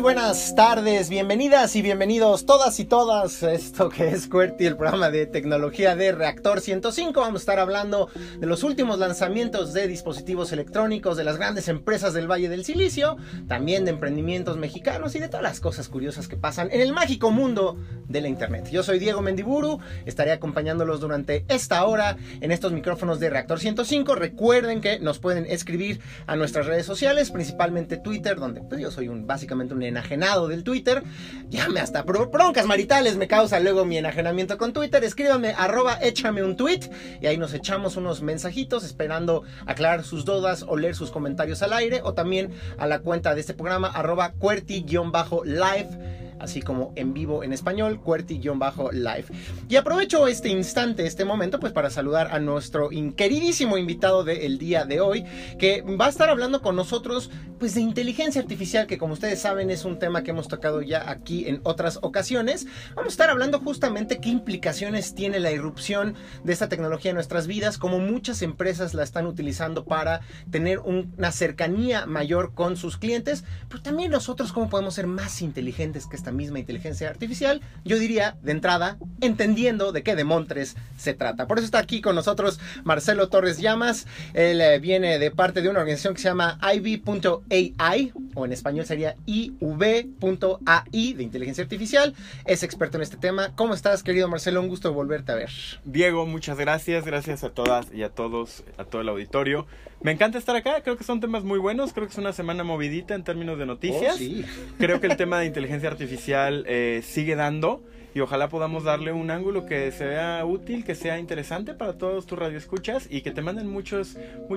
Muy buenas tardes, bienvenidas y bienvenidos todas y todas a esto que es QWERTY, el programa de tecnología de Reactor 105. Vamos a estar hablando de los últimos lanzamientos de dispositivos electrónicos de las grandes empresas del Valle del Silicio, también de emprendimientos mexicanos y de todas las cosas curiosas que pasan en el mágico mundo de la Internet. Yo soy Diego Mendiburu, estaré acompañándolos durante esta hora en estos micrófonos de Reactor 105. Recuerden que nos pueden escribir a nuestras redes sociales, principalmente Twitter, donde pues, yo soy un básicamente un enajenado del Twitter. Llame hasta broncas maritales me causa luego mi enajenamiento con Twitter. Escríbame arroba échame un tweet y ahí nos echamos unos mensajitos esperando aclarar sus dudas o leer sus comentarios al aire o también a la cuenta de este programa arroba cuerti-live así como en vivo en español, QWERTY-Live. Y aprovecho este instante, este momento, pues para saludar a nuestro queridísimo invitado del día de hoy, que va a estar hablando con nosotros, pues de inteligencia artificial, que como ustedes saben es un tema que hemos tocado ya aquí en otras ocasiones. Vamos a estar hablando justamente qué implicaciones tiene la irrupción de esta tecnología en nuestras vidas, como muchas empresas la están utilizando para tener una cercanía mayor con sus clientes, pero también nosotros cómo podemos ser más inteligentes que esta misma inteligencia artificial, yo diría de entrada, entendiendo de qué demontres se trata. Por eso está aquí con nosotros Marcelo Torres Llamas. Él eh, viene de parte de una organización que se llama IV.ai, o en español sería IV.ai de inteligencia artificial. Es experto en este tema. ¿Cómo estás, querido Marcelo? Un gusto volverte a ver. Diego, muchas gracias. Gracias a todas y a todos, a todo el auditorio. Me encanta estar acá, creo que son temas muy buenos, creo que es una semana movidita en términos de noticias. Oh, creo que el tema de inteligencia artificial eh, sigue dando y ojalá podamos darle un ángulo que sea útil, que sea interesante para todos tus radioescuchas y que te manden muchos,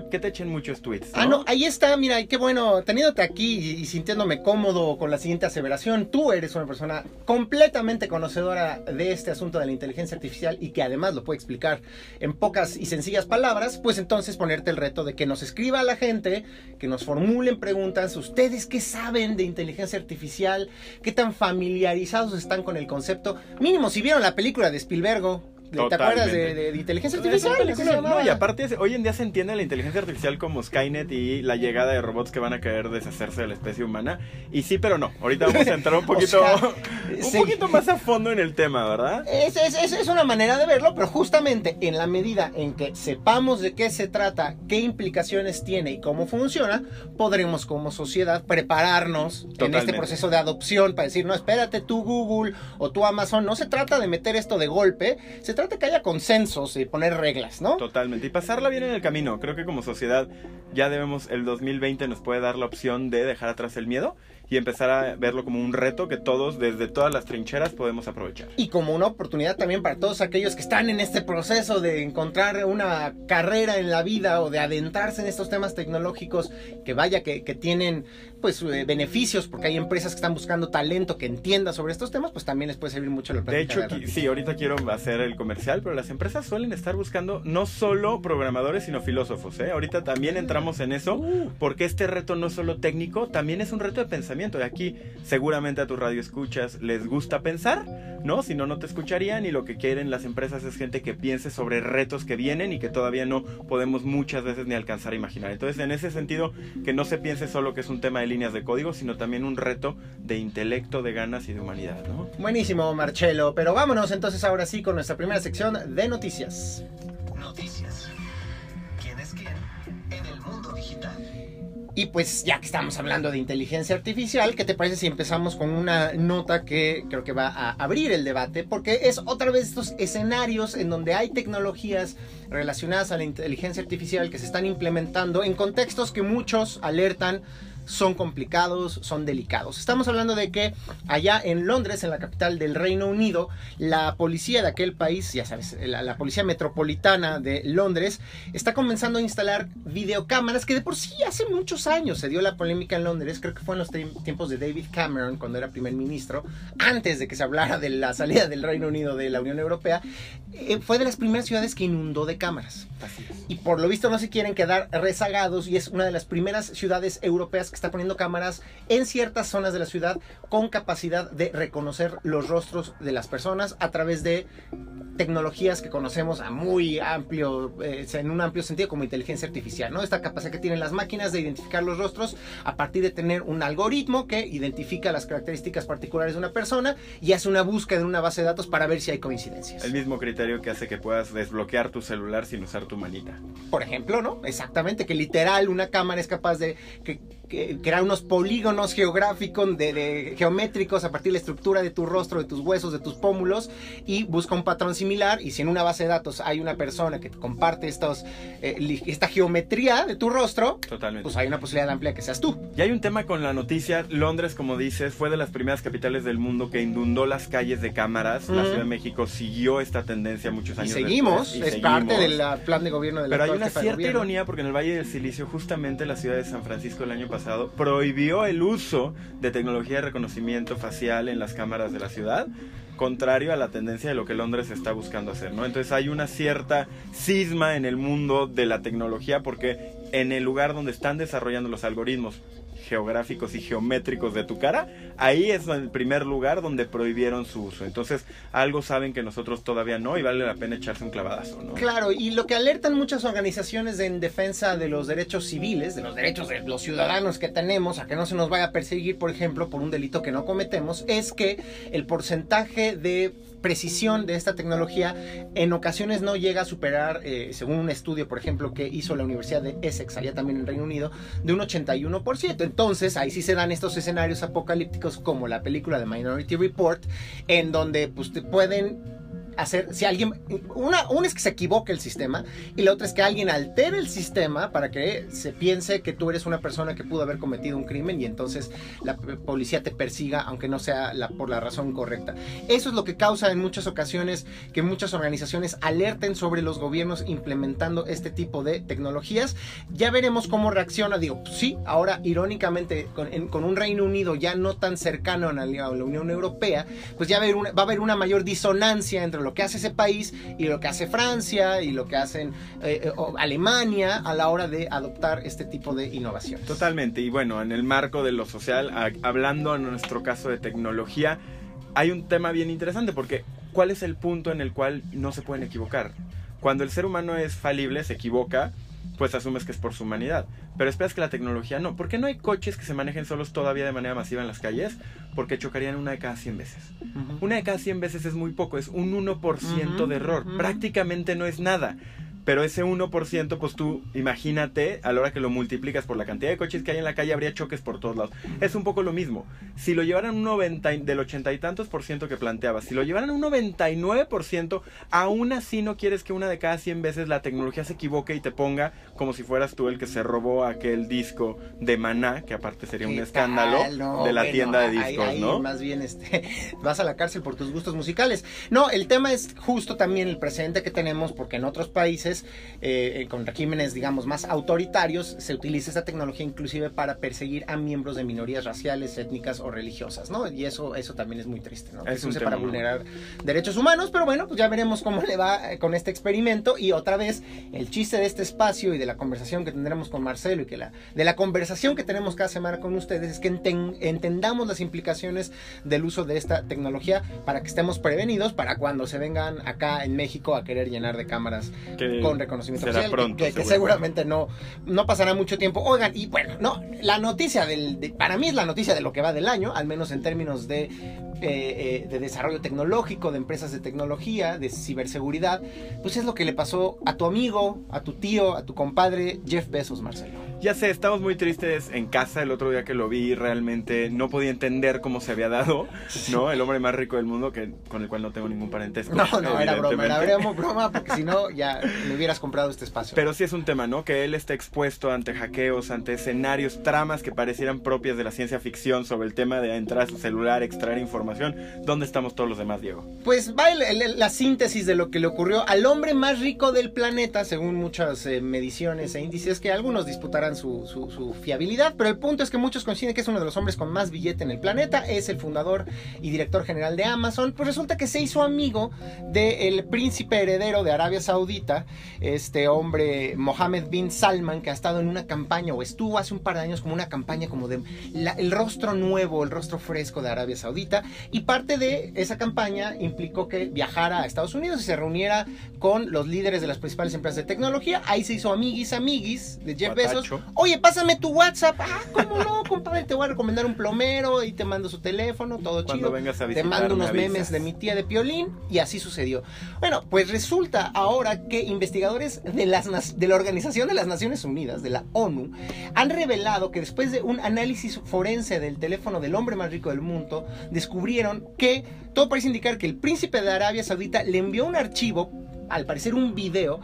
que te echen muchos tweets. Ah, no, ahí está, mira, qué bueno, teniéndote aquí y, y, sintiéndome cómodo con la siguiente aseveración, tú eres una persona completamente conocedora de este asunto de la inteligencia artificial y que además lo puede explicar en pocas y sencillas palabras, pues entonces ponerte el reto de que nos escriba a la gente, que nos formulen preguntas, ustedes qué saben de inteligencia artificial, qué tan familiarizados están con el concepto Mínimo, si vieron la película de Spielberg, ¿Te acuerdas de, inteligencia artificial? No, y aparte, hoy en día se entiende la inteligencia artificial como Skynet y la llegada de robots que van a querer deshacerse de la especie humana. Y sí, pero no. Ahorita vamos a entrar un poquito, un poquito más a fondo en el tema, ¿verdad? Es, es, es, una manera de verlo, pero justamente en la medida en que sepamos de qué se trata, qué implicaciones tiene y cómo funciona, podremos como sociedad prepararnos en este proceso de adopción para decir, no, espérate tú Google o tú Amazon. No se trata de meter esto de golpe, se trata trata que haya consensos y poner reglas, ¿no? Totalmente. Y pasarla bien en el camino. Creo que como sociedad ya debemos, el 2020 nos puede dar la opción de dejar atrás el miedo y empezar a verlo como un reto que todos, desde todas las trincheras, podemos aprovechar. Y como una oportunidad también para todos aquellos que están en este proceso de encontrar una carrera en la vida o de adentrarse en estos temas tecnológicos, que vaya, que, que tienen pues eh, beneficios, porque hay empresas que están buscando talento que entienda sobre estos temas, pues también les puede servir mucho la De hecho, sí, ahorita quiero hacer el comercial, pero las empresas suelen estar buscando no solo programadores, sino filósofos. ¿eh? Ahorita también entramos en eso, porque este reto no es solo técnico, también es un reto de pensamiento y aquí seguramente a tu radio escuchas les gusta pensar, ¿no? Si no, no te escucharían y lo que quieren las empresas es gente que piense sobre retos que vienen y que todavía no podemos muchas veces ni alcanzar a imaginar. Entonces, en ese sentido, que no se piense solo que es un tema de líneas de código, sino también un reto de intelecto, de ganas y de humanidad, ¿no? Buenísimo, Marcelo. Pero vámonos entonces ahora sí con nuestra primera sección de noticias. Noticias. ¿Quién es quién en el mundo digital? Y pues ya que estamos hablando de inteligencia artificial, ¿qué te parece si empezamos con una nota que creo que va a abrir el debate? Porque es otra vez estos escenarios en donde hay tecnologías relacionadas a la inteligencia artificial que se están implementando en contextos que muchos alertan son complicados, son delicados. Estamos hablando de que allá en Londres, en la capital del Reino Unido, la policía de aquel país, ya sabes, la, policía metropolitana de Londres, está comenzando a instalar videocámaras que de por sí hace muchos años se dio la polémica en Londres, creo que fue en los tiempos de David Cameron, cuando era primer ministro, antes de que se hablara de la salida del Reino Unido de la Unión Europea, eh, fue de las primeras ciudades que inundó de cámaras. Y por lo visto no se quieren quedar rezagados y es una de las primeras ciudades europeas que está poniendo cámaras en ciertas zonas de la ciudad con capacidad de reconocer los rostros de las personas a través de tecnologías que conocemos a muy amplio, eh, en un amplio sentido como inteligencia artificial, ¿no? Esta capacidad que tienen las máquinas de identificar los rostros a partir de tener un algoritmo que identifica las características particulares de una persona y hace una búsqueda en una base de datos para ver si hay coincidencias. El mismo criterio que hace que puedas desbloquear tu celular sin usar tu manita. Por ejemplo, ¿no? Exactamente, que literal una cámara es capaz de que, crear unos polígonos geográficos, de, de- geométricos a partir de la estructura de tu rostro, de tus huesos, de tus pómulos y busca un patrón similar y si en una base de datos hay una persona que comparte estos, eh, esta geometría de tu rostro, Totalmente. pues hay una posibilidad amplia que seas tú. Y hay un tema con la noticia. Londres, como dices, fue de las primeras capitales del mundo que inundó las calles de cámaras. La. Ciudad de México siguió esta tendencia muchos Y años seguimos, después, es parte del plan de gobierno de la Pero hay una cierta ironía porque en el Valle del Silicio, justamente la ciudad de San Francisco el año pasado, prohibió el uso de tecnología de reconocimiento facial en las cámaras de la ciudad, contrario a la tendencia de lo que Londres está buscando hacer, ¿no? Entonces hay una cierta cisma en el mundo de la tecnología porque en el lugar donde están desarrollando los algoritmos geográficos y geométricos de tu cara, ahí es el primer lugar donde prohibieron su uso. Entonces, algo saben que nosotros todavía no y vale la pena echarse un clavadazo, ¿no? Claro, y lo que alertan muchas organizaciones en defensa de los derechos civiles, de los derechos de los ciudadanos que tenemos, a que no se nos vaya a perseguir, por ejemplo, por un delito que no cometemos, es que el porcentaje de precisión de esta tecnología en ocasiones no llega a superar, eh, según un estudio, por ejemplo, que hizo la Universidad de Essex, allá también en Reino Unido, de un 81%. Entonces, ahí sí se dan estos escenarios apocalípticos como la película de Minority Report, en donde pues, te pueden hacer, si alguien, una, una es que se equivoque el sistema y la otra es que alguien altere el sistema para que se piense que tú eres una persona que pudo haber cometido un crimen y entonces la policía te persiga aunque no sea la, por la razón correcta. Eso es lo que causa en muchas ocasiones que muchas organizaciones alerten sobre los gobiernos implementando este tipo de tecnologías. Ya veremos cómo reacciona. Digo, pues sí, ahora irónicamente con, en- con un Reino Unido ya no tan cercano a la, a la Unión Europea, pues ya va a, haber una, va a haber una mayor disonancia entre lo que hace ese país y lo que hace Francia y lo que hacen eh, eh, Alemania a la hora de adoptar este tipo de innovaciones. Totalmente, y bueno, en el marco de lo social, a- hablando en nuestro caso de tecnología, hay un tema bien interesante porque ¿cuál es el punto en el cual no se pueden equivocar? Cuando el ser humano es falible, se equivoca, pues asumes que es por su humanidad. Pero esperas que la tecnología no. ¿Por qué no hay coches que se manejen solos todavía de manera masiva en las calles? Porque chocarían una de cada 100 veces. Una de cada 100 veces es muy poco, es un 1% Ujú, de error. Prácticamente no es nada. Pero ese 1%, pues tú imagínate, a la hora que lo multiplicas por la cantidad de coches que hay en la calle, habría choques por todos lados. Es un poco lo mismo. Si lo llevaran un 90 y- del 80 y tantos por ciento que planteabas, si lo llevaran un 99%, aún así no quieres que una de cada 100 veces la tecnología se equivoque y te ponga como si fueras tú el que se robó aquel disco de Maná, que aparte sería un ¿Qué escándalo tal? No, de la bueno, tienda de discos, ahí ¿no? Más bien, este, vas a la cárcel por tus gustos musicales. No, el tema es justo también el precedente que tenemos, porque en otros países, eh, eh, con regímenes, digamos, más autoritarios, se utiliza esta tecnología inclusive para perseguir a miembros de minorías raciales, étnicas o religiosas, ¿no? Y eso, eso también es muy triste, ¿no? Que Es se un use para vulnerar derechos humanos, pero bueno, pues ya veremos cómo le va eh, con este experimento. Y otra vez, el chiste de este espacio y de la conversación que tendremos con Marcelo y que la, de la conversación que tenemos cada semana con ustedes es que enten- entendamos las implicaciones del uso de esta tecnología para que estemos prevenidos para cuando se vengan acá en México a querer llenar de cámaras Que con reconocimiento será que- pronto, que, que seguramente. no, no pasará mucho tiempo. Oigan, y bueno, no, la noticia del, de- para mí es la noticia de lo que va del año, al menos en términos de, eh, eh, de desarrollo tecnológico, de empresas de tecnología, de ciberseguridad, pues es lo que le pasó a tu amigo, a tu tío, a tu compadre Jeff Bezos, Marcelo. Ya sé, estamos muy tristes en casa el otro día que lo vi, realmente no podía entender cómo se había dado, ¿no? El hombre más rico del mundo, que, con el cual no tengo ningún parentesco. No, no, era broma, era broma, porque si no ya me hubieras comprado este espacio. Pero sí es un tema, ¿no? Que él está expuesto ante hackeos, ante escenarios, tramas que parecieran propias de la ciencia ficción sobre el tema de entrar a su celular, extraer información. ¿Dónde estamos todos los demás, Diego? Pues va el- el- la síntesis de lo que le ocurrió al hombre más rico del planeta, según muchas eh, mediciones e índices que algunos disputarán dudan su, su- su fiabilidad, pero el punto es que muchos coinciden que es uno de los hombres con más billete en el planeta, es el fundador y director general de Amazon, pues resulta que se hizo amigo del príncipe heredero de Arabia Saudita, este hombre Mohammed bin Salman, que ha estado en una campaña, o estuvo hace un par de años como una campaña como de la- el rostro nuevo, el rostro fresco de Arabia Saudita, y parte de esa campaña implicó que viajara a Estados Unidos y se reuniera con los líderes de las principales empresas de tecnología. Ahí se hizo amiguis, amiguis de Jeff Bezos. Guatacho. Oye, pásame tu WhatsApp. Ah, ¿cómo no, compadre? Te voy a recomendar un plomero y te mando su teléfono, todo Cuando chido. vengas a Te visitar, mando unos me memes de mi tía de Piolín y así sucedió. Bueno, pues resulta ahora que investigadores de, la Organización de las Naciones Unidas, de la ONU, han revelado que después de un análisis forense del teléfono del hombre más rico del mundo, descubrieron que todo parece indicar que el príncipe de Arabia Saudita le envió un archivo, al parecer un video,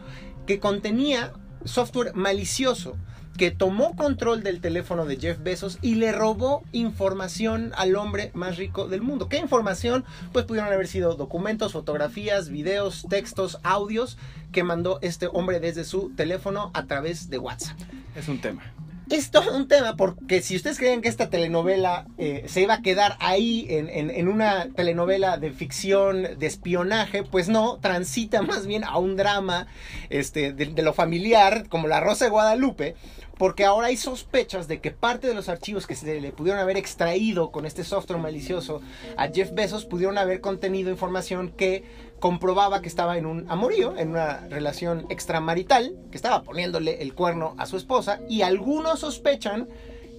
que contenía software malicioso que tomó control del teléfono de Jeff Bezos y le robó información al hombre más rico del mundo. ¿Qué información? Pues pudieron haber sido documentos, fotografías, videos, textos, audios que mandó este hombre desde su teléfono a través de WhatsApp. Es un tema. Es todo un tema porque si ustedes creen que esta telenovela eh, se iba a quedar ahí en, en- una telenovela de ficción, de espionaje, pues no, transita más bien a un drama este, de lo familiar, como La Rosa de Guadalupe, porque ahora hay sospechas de que parte de los archivos que se le pudieron haber extraído con este software malicioso a Jeff Bezos pudieron haber contenido información que comprobaba que estaba en un amorío, en una relación extramarital, que estaba poniéndole el cuerno a su esposa, y algunos sospechan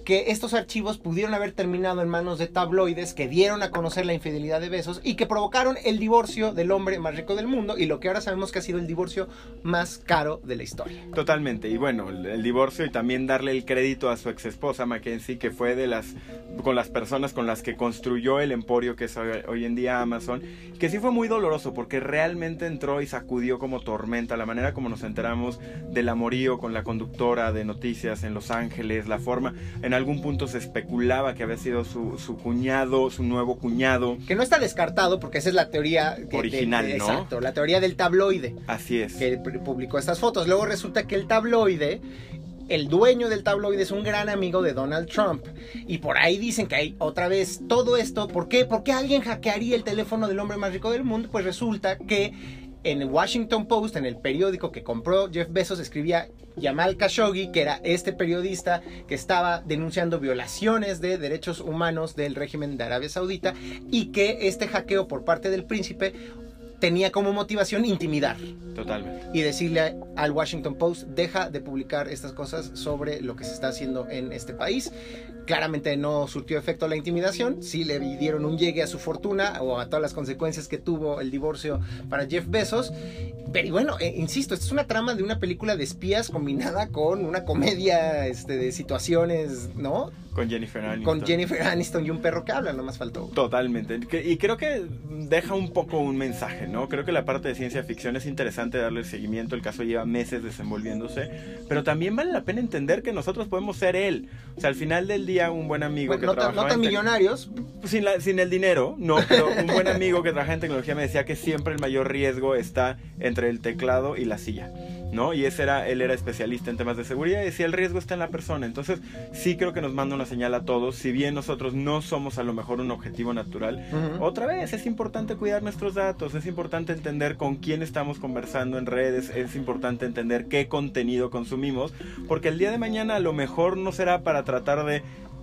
que estos archivos pudieron haber terminado en manos de tabloides que dieron a conocer la infidelidad de Besos y que provocaron el divorcio del hombre más rico del mundo y lo que ahora sabemos que ha sido el divorcio más caro de la historia. Totalmente. Y bueno, el, divorcio y también darle el crédito a su ex esposa Mackenzie, que fue de las con las personas con las que construyó el emporio que es hoy, hoy en día Amazon, que sí fue muy doloroso porque realmente entró y sacudió como tormenta la manera como nos enteramos del amorío con la conductora de noticias en Los Ángeles, la forma, en algún punto se especulaba que había sido su, su cuñado, su nuevo cuñado. Que no está descartado porque esa es la teoría que- Original, de- ¿no? Exacto, la teoría del tabloide. Así es. que pu- publicó estas fotos. Luego resulta que el tabloide, el dueño del tabloide es un gran amigo de Donald Trump. Y por ahí dicen que hay otra vez todo esto. ¿Por qué? ¿Por qué alguien hackearía el teléfono del hombre más rico del mundo? Pues resulta que en el Washington Post, en el periódico que compró Jeff Bezos, escribía Yamal Khashoggi, que era este periodista que estaba denunciando violaciones de derechos humanos del régimen de Arabia Saudita y que este hackeo por parte del príncipe tenía como motivación intimidar Totalmente. y decirle al Washington Post, deja de publicar estas cosas sobre lo que se está haciendo en este país. Claramente no surtió efecto la intimidación, sí le dieron un llegue a su fortuna o a todas las consecuencias que tuvo el divorcio para Jeff Bezos. Pero y bueno, eh, insisto, esta es una trama de una película de espías combinada con una comedia este, de situaciones, ¿no? Con Jennifer Aniston. Con Jennifer Aniston y un perro que habla, no más faltó. Totalmente. Y creo que deja un poco un mensaje, ¿no? Creo que la parte de ciencia ficción es interesante darle el seguimiento. El caso lleva meses desenvolviéndose. Pero también vale la pena entender que nosotros podemos ser él. O sea, al final del día, un buen amigo Bueno, que no, trabajaba no tan millonarios, sin, la- sin el dinero, no, pero un buen amigo que trabaja en tecnología me decía que siempre el mayor riesgo está entre el teclado y la silla, ¿no? Y ese era, él era especialista en temas de seguridad y decía el riesgo está en la persona. Entonces, sí creo que nos manda una señal a todos, si bien nosotros no somos a lo mejor un objetivo natural, otra vez es importante cuidar nuestros datos, es importante entender con quién estamos conversando en redes, es importante entender qué contenido consumimos, porque el día de mañana a lo mejor no será para tratar de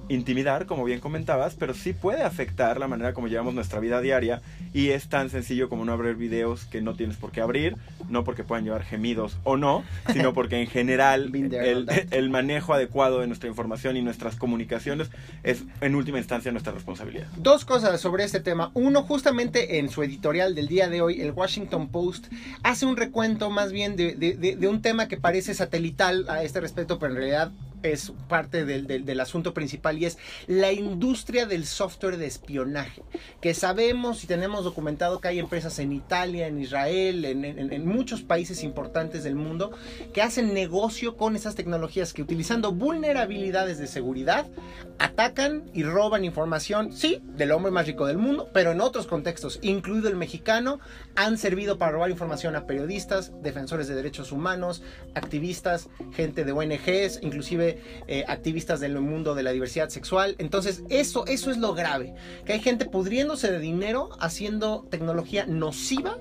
intimidar, como bien comentabas, pero sí puede afectar la manera como llevamos nuestra vida diaria y es tan sencillo como no abrir videos que no tienes por qué abrir, no porque puedan llevar gemidos o no, sino porque en general el, manejo adecuado de nuestra información y nuestras comunicaciones es en última instancia nuestra responsabilidad. Dos cosas sobre este tema. Uno, justamente en su editorial del día de hoy, el Washington Post hace un recuento más bien de, de- de- de un tema que parece satelital a este respecto, pero en realidad es parte del, del- asunto principal y es la industria del software de espionaje. Que sabemos y tenemos documentado que hay empresas en Italia, en Israel, en, en- en muchos países importantes del mundo que hacen negocio con esas tecnologías que utilizando vulnerabilidades de seguridad atacan y roban información, sí, del hombre más rico del mundo, pero en otros contextos, incluido el mexicano, han servido para robar información a periodistas, defensores de derechos humanos, activistas, gente de ONGs, inclusive eh, activistas del mundo de la diversidad sexual. Entonces, eso, eso es lo grave, que hay gente pudriéndose de dinero haciendo tecnología nociva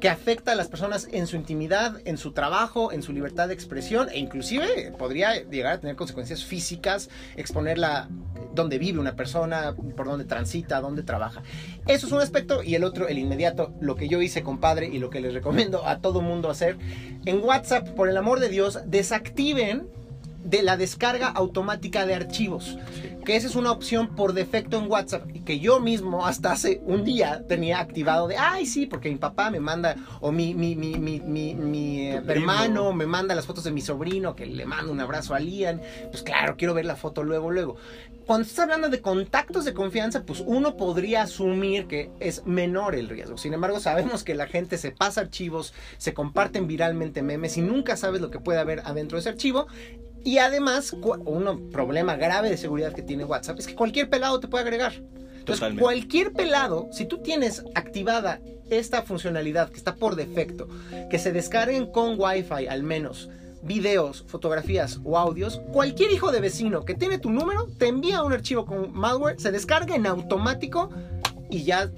que afecta a las personas en su intimidad, en su trabajo, en su libertad de expresión e inclusive podría llegar a tener consecuencias físicas, exponerla donde vive una persona, por dónde transita, dónde trabaja. Eso es un aspecto y el otro, el inmediato, lo que yo hice, compadre, y lo que les recomiendo a todo mundo hacer. En WhatsApp, por el amor de Dios, desactiven de la descarga automática de archivos. Que esa es una opción por defecto en WhatsApp y que yo mismo hasta hace un día tenía activado de, ay sí, porque mi papá me manda, o mi, mi, mi, mi, eh, hermano me manda las fotos de mi sobrino, que le mando un abrazo a Lian. Pues claro, quiero ver la foto luego, luego. Cuando estás hablando de contactos de confianza, pues uno podría asumir que es menor el riesgo. Sin embargo, sabemos que la gente se pasa archivos, se comparten viralmente memes y nunca sabes lo que puede haber adentro de ese archivo. Y además, un problema grave de seguridad que tiene WhatsApp es que cualquier pelado te puede agregar. Entonces, Totalmente. cualquier pelado, si tú tienes activada esta funcionalidad que está por defecto, que se descarguen con Wi-Fi al menos videos, fotografías o audios, cualquier hijo de vecino que tiene tu número te envía un archivo con malware, se descarga en automático y ya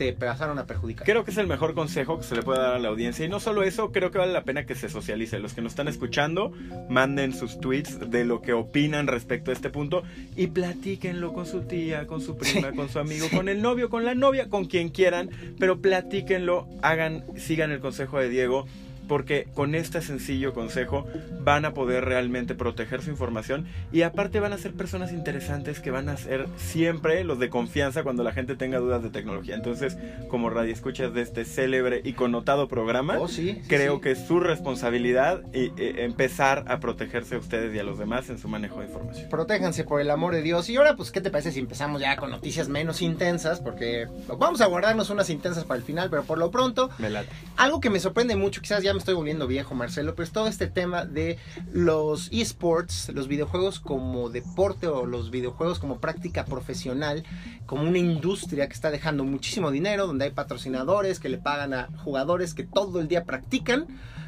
te pasaron a perjudicar. Creo que es el mejor consejo que se le puede dar a la audiencia. Y no solo eso, creo que vale la pena que se socialice. Los que nos están escuchando, manden sus tweets de lo que opinan respecto a este punto y platíquenlo con su tía, con su prima, Sí. con su amigo, Sí. con el novio, con la novia, con quien quieran. Pero platíquenlo, hagan, sigan el consejo de Diego. Porque con este sencillo consejo van a poder realmente proteger su información y aparte van a ser personas interesantes que van a ser siempre los de confianza cuando la gente tenga dudas de tecnología. Entonces, como radio escuchas de este célebre y connotado programa, Oh, sí, sí, creo sí. que es su responsabilidad y, eh, empezar a protegerse a ustedes y a los demás en su manejo de información. Protéjanse por el amor de Dios. Y ahora, pues, ¿qué te parece si empezamos ya con noticias menos intensas? Porque vamos a guardarnos unas intensas para el final, pero por lo pronto, Me late. algo que me sorprende mucho, quizás ya me estoy volviendo viejo, Marcelo, pero es todo este tema de los esports, los videojuegos como deporte o los videojuegos como práctica profesional, como una industria que está dejando muchísimo dinero, donde hay patrocinadores que le pagan a jugadores que todo el día practican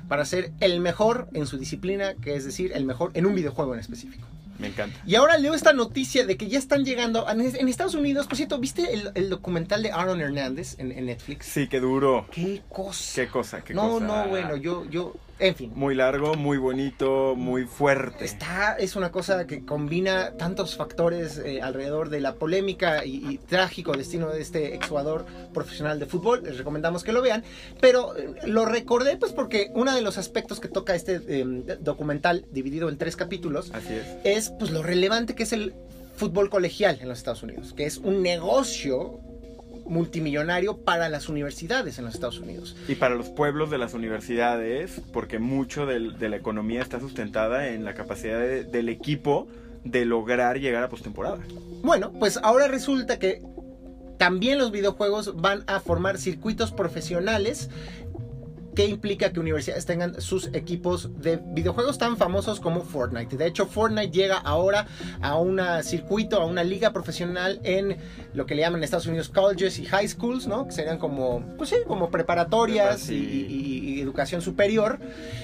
para ser el mejor en su disciplina, que es decir, el mejor en un videojuego en específico. Me encanta. Y ahora leo esta noticia de que ya están llegando en en Estados Unidos. Por cierto, ¿viste el, el documental de Aaron Hernández en, en Netflix? Sí, qué duro. Qué cosa. Qué cosa, qué no, cosa. no, bueno, yo, yo, en fin. Muy largo, muy bonito, muy fuerte. Está, es una cosa que combina tantos factores eh, alrededor de la polémica y, y trágico destino de este exjugador profesional de fútbol. Les recomendamos que lo vean. Pero eh, lo recordé pues porque uno de los aspectos que toca este eh, documental, dividido en tres capítulos, Así es. es pues lo relevante que es el fútbol colegial en los Estados Unidos, que es un negocio multimillonario para las universidades en los Estados Unidos. Y para los pueblos de las universidades, porque mucho de la economía está sustentada en la capacidad de- del equipo de lograr llegar a postemporada. Bueno, pues ahora resulta que también los videojuegos van a formar circuitos profesionales que implica que universidades tengan sus equipos de videojuegos tan famosos como Fortnite. De hecho, Fortnite llega ahora a un circuito, a una liga profesional en lo que le llaman en Estados Unidos colleges y high schools, ¿no? Que serían como, pues sí, como preparatorias y, y- y educación superior.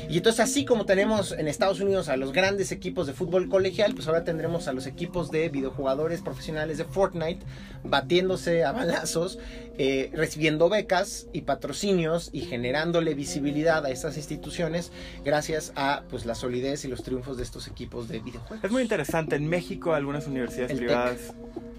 Y entonces, así como tenemos en Estados Unidos a los grandes equipos de fútbol colegial, pues ahora tendremos a los equipos de videojugadores profesionales de Fortnite batiéndose a balazos, eh, recibiendo becas y patrocinios y generándole visibilidad a estas instituciones gracias a pues la solidez y los triunfos de estos equipos de videojuegos. Es muy interesante. En México, algunas universidades El privadas.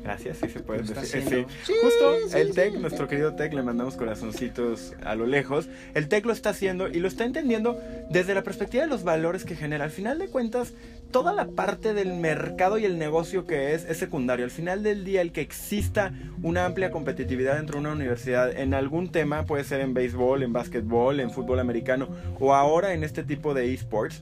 Gracias, sí se puede decir. Sí. Sí, Justo sí, el. TEC, nuestro querido TEC, le mandamos corazoncitos a lo lejos. El TEC lo está haciendo y lo está entendiendo desde la perspectiva de los valores que genera. Al final de cuentas, toda la parte del mercado y el negocio que es es secundario. Al final del día, el que exista una amplia competitividad dentro de una universidad en algún tema, puede ser en béisbol, en básquetbol, en fútbol americano o ahora en este tipo de esports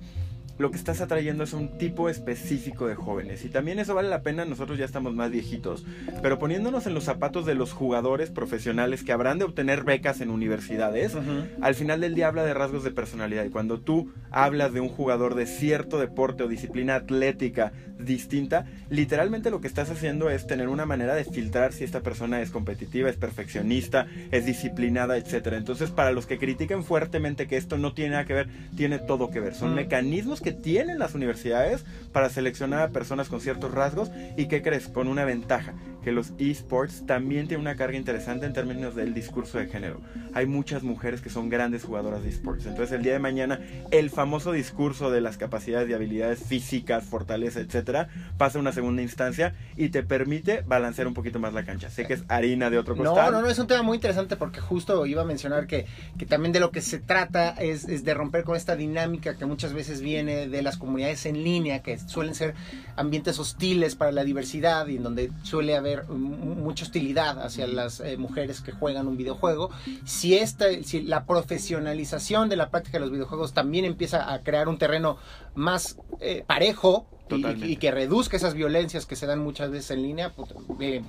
lo que estás atrayendo es un tipo específico de jóvenes. Y también eso vale la pena, nosotros ya estamos más viejitos, pero poniéndonos en los zapatos de los jugadores profesionales que habrán de obtener becas en universidades, al final del día habla de rasgos de personalidad. Y cuando tú hablas de un jugador de cierto deporte o disciplina atlética distinta, literalmente lo que estás haciendo es tener una manera de filtrar si esta persona es competitiva, es perfeccionista, es disciplinada, etcétera. Entonces, para los que critiquen fuertemente que esto no tiene nada que ver, tiene todo que ver. Son mecanismos que que tienen las universidades para seleccionar a personas con ciertos rasgos y qué crees, con una ventaja, que los esports también tienen una carga interesante en términos del discurso de género. Hay muchas mujeres que son grandes jugadoras de esports, entonces el día de mañana el famoso discurso de las capacidades y habilidades físicas, fortaleza, etcétera, pasa a una segunda instancia y te permite balancear un poquito más la cancha. Sé que es harina de otro costal. No, no, no, es un tema muy interesante porque justo iba a mencionar que, que también de lo que se trata es, es de romper con esta dinámica que muchas veces viene de las comunidades en línea, que suelen ser ambientes hostiles para la diversidad y en donde suele haber mucha hostilidad hacia las eh, mujeres que juegan un videojuego. Si, esta, si la profesionalización de la práctica de los videojuegos también empieza a crear un terreno más eh, parejo, y, y, que reduzca esas violencias que se dan muchas veces en línea, eh,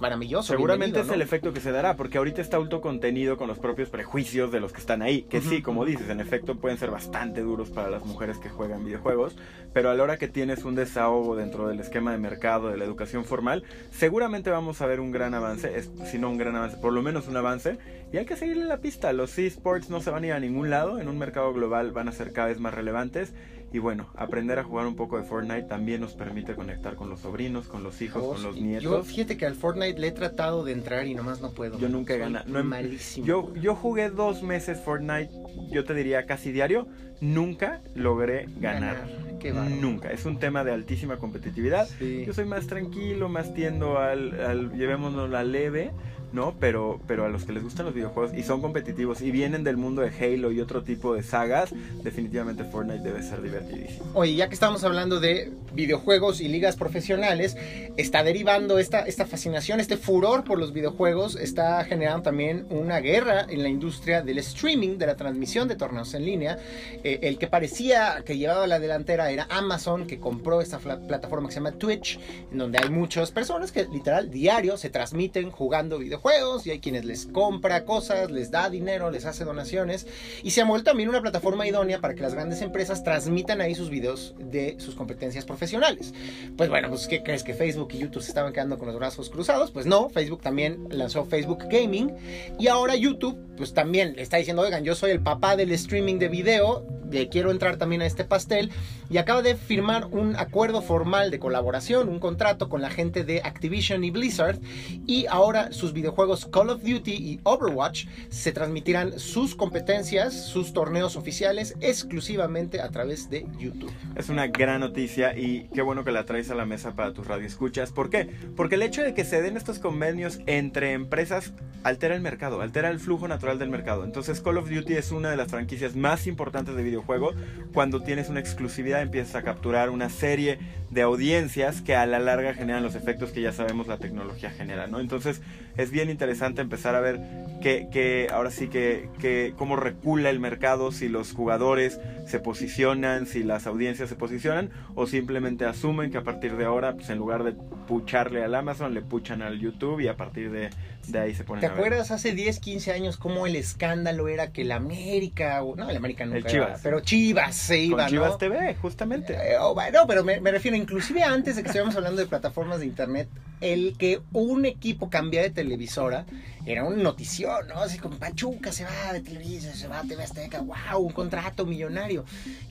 maravilloso. Seguramente es ¿no? el efecto que se dará, porque ahorita está autocontenido con los propios prejuicios de los que están ahí, que uh -huh. sí, como dices, en efecto pueden ser bastante duros para las mujeres que juegan videojuegos, pero a la hora que tienes un desahogo dentro del esquema de mercado de la educación formal, seguramente vamos a ver un gran avance, es, si no un gran avance, por lo menos un avance, y hay que seguirle la pista. Los esports no se van a ir a ningún lado, en un mercado global van a ser cada vez más relevantes y bueno, aprender a jugar un poco de Fortnite también nos permite conectar con los sobrinos, con los hijos, oh, con los nietos. Yo fíjate que al Fortnite le he tratado de entrar y nomás no puedo. Yo nunca he ganado. No, malísimo. Yo, yo jugué dos meses Fortnite, yo te diría casi diario. Nunca logré ganar. ganar. Nunca. Es un tema de altísima competitividad. Sí. Yo soy más tranquilo, más tiendo al, al llevémonos la leve. ¿No? Pero, pero a los que les gustan los videojuegos y son competitivos y vienen del mundo de Halo y otro tipo de sagas, definitivamente Fortnite debe ser divertidísimo. Oye, ya que estamos hablando de videojuegos y ligas profesionales, está derivando esta, esta fascinación, este furor por los videojuegos, está generando también una guerra en la industria del streaming, de la transmisión de torneos en línea. Eh, el que parecía que llevaba la delantera era Amazon, que compró esta plataforma que se llama Twitch, en donde hay muchas personas que literal diario se transmiten jugando videojuegos juegos y hay quienes les compra cosas, les da dinero, les hace donaciones y se ha vuelto también una plataforma idónea para que las grandes empresas transmitan ahí sus videos de sus competencias profesionales. Pues bueno, pues ¿qué crees que Facebook y YouTube se estaban quedando con los brazos cruzados? Pues no, Facebook también lanzó Facebook Gaming y ahora YouTube pues también le está diciendo, oigan, yo soy el papá del streaming de video, de, quiero entrar también a este pastel y acaba de firmar un acuerdo formal de colaboración, un contrato con la gente de Activision y Blizzard y ahora sus videojuegos juegos Call of Duty y Overwatch se transmitirán sus competencias, sus torneos oficiales exclusivamente a través de YouTube. Es una gran noticia y qué bueno que la traes a la mesa para tus radioescuchas. ¿Por qué? Porque el hecho de que se den estos convenios entre empresas altera el mercado, altera el flujo natural del mercado. Entonces Call of Duty es una de las franquicias más importantes de videojuegos. Cuando tienes una exclusividad empiezas a capturar una serie de audiencias que a la larga generan los efectos que ya sabemos la tecnología genera, ¿no? Entonces es bien interesante empezar a ver que, que ahora sí que, que, cómo recula el mercado, si los jugadores se posicionan, si las audiencias se posicionan o simplemente asumen que a partir de ahora, pues en lugar de pucharle al Amazon, le puchan al YouTube y a partir de, de ahí se ponen ¿Te a acuerdas hace 10, 15 años cómo el escándalo era que la América, no, el América nunca el Chivas. Era, pero Chivas se iba, Con Chivas ¿no? TV, justamente. Eh, oh, bueno, pero me, me, refiero, inclusive antes de que estuviéramos hablando de plataformas de internet, el que un equipo cambia de televisora era una notición, ¿no? Así como Pachuca se va de Televisa, se va a TV Azteca, wow, un contrato millonario.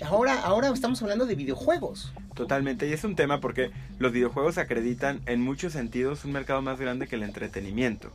Ahora, ahora estamos hablando de videojuegos. Totalmente, y es un tema porque los videojuegos acreditan en muchos sentidos un mercado más grande que el entretenimiento.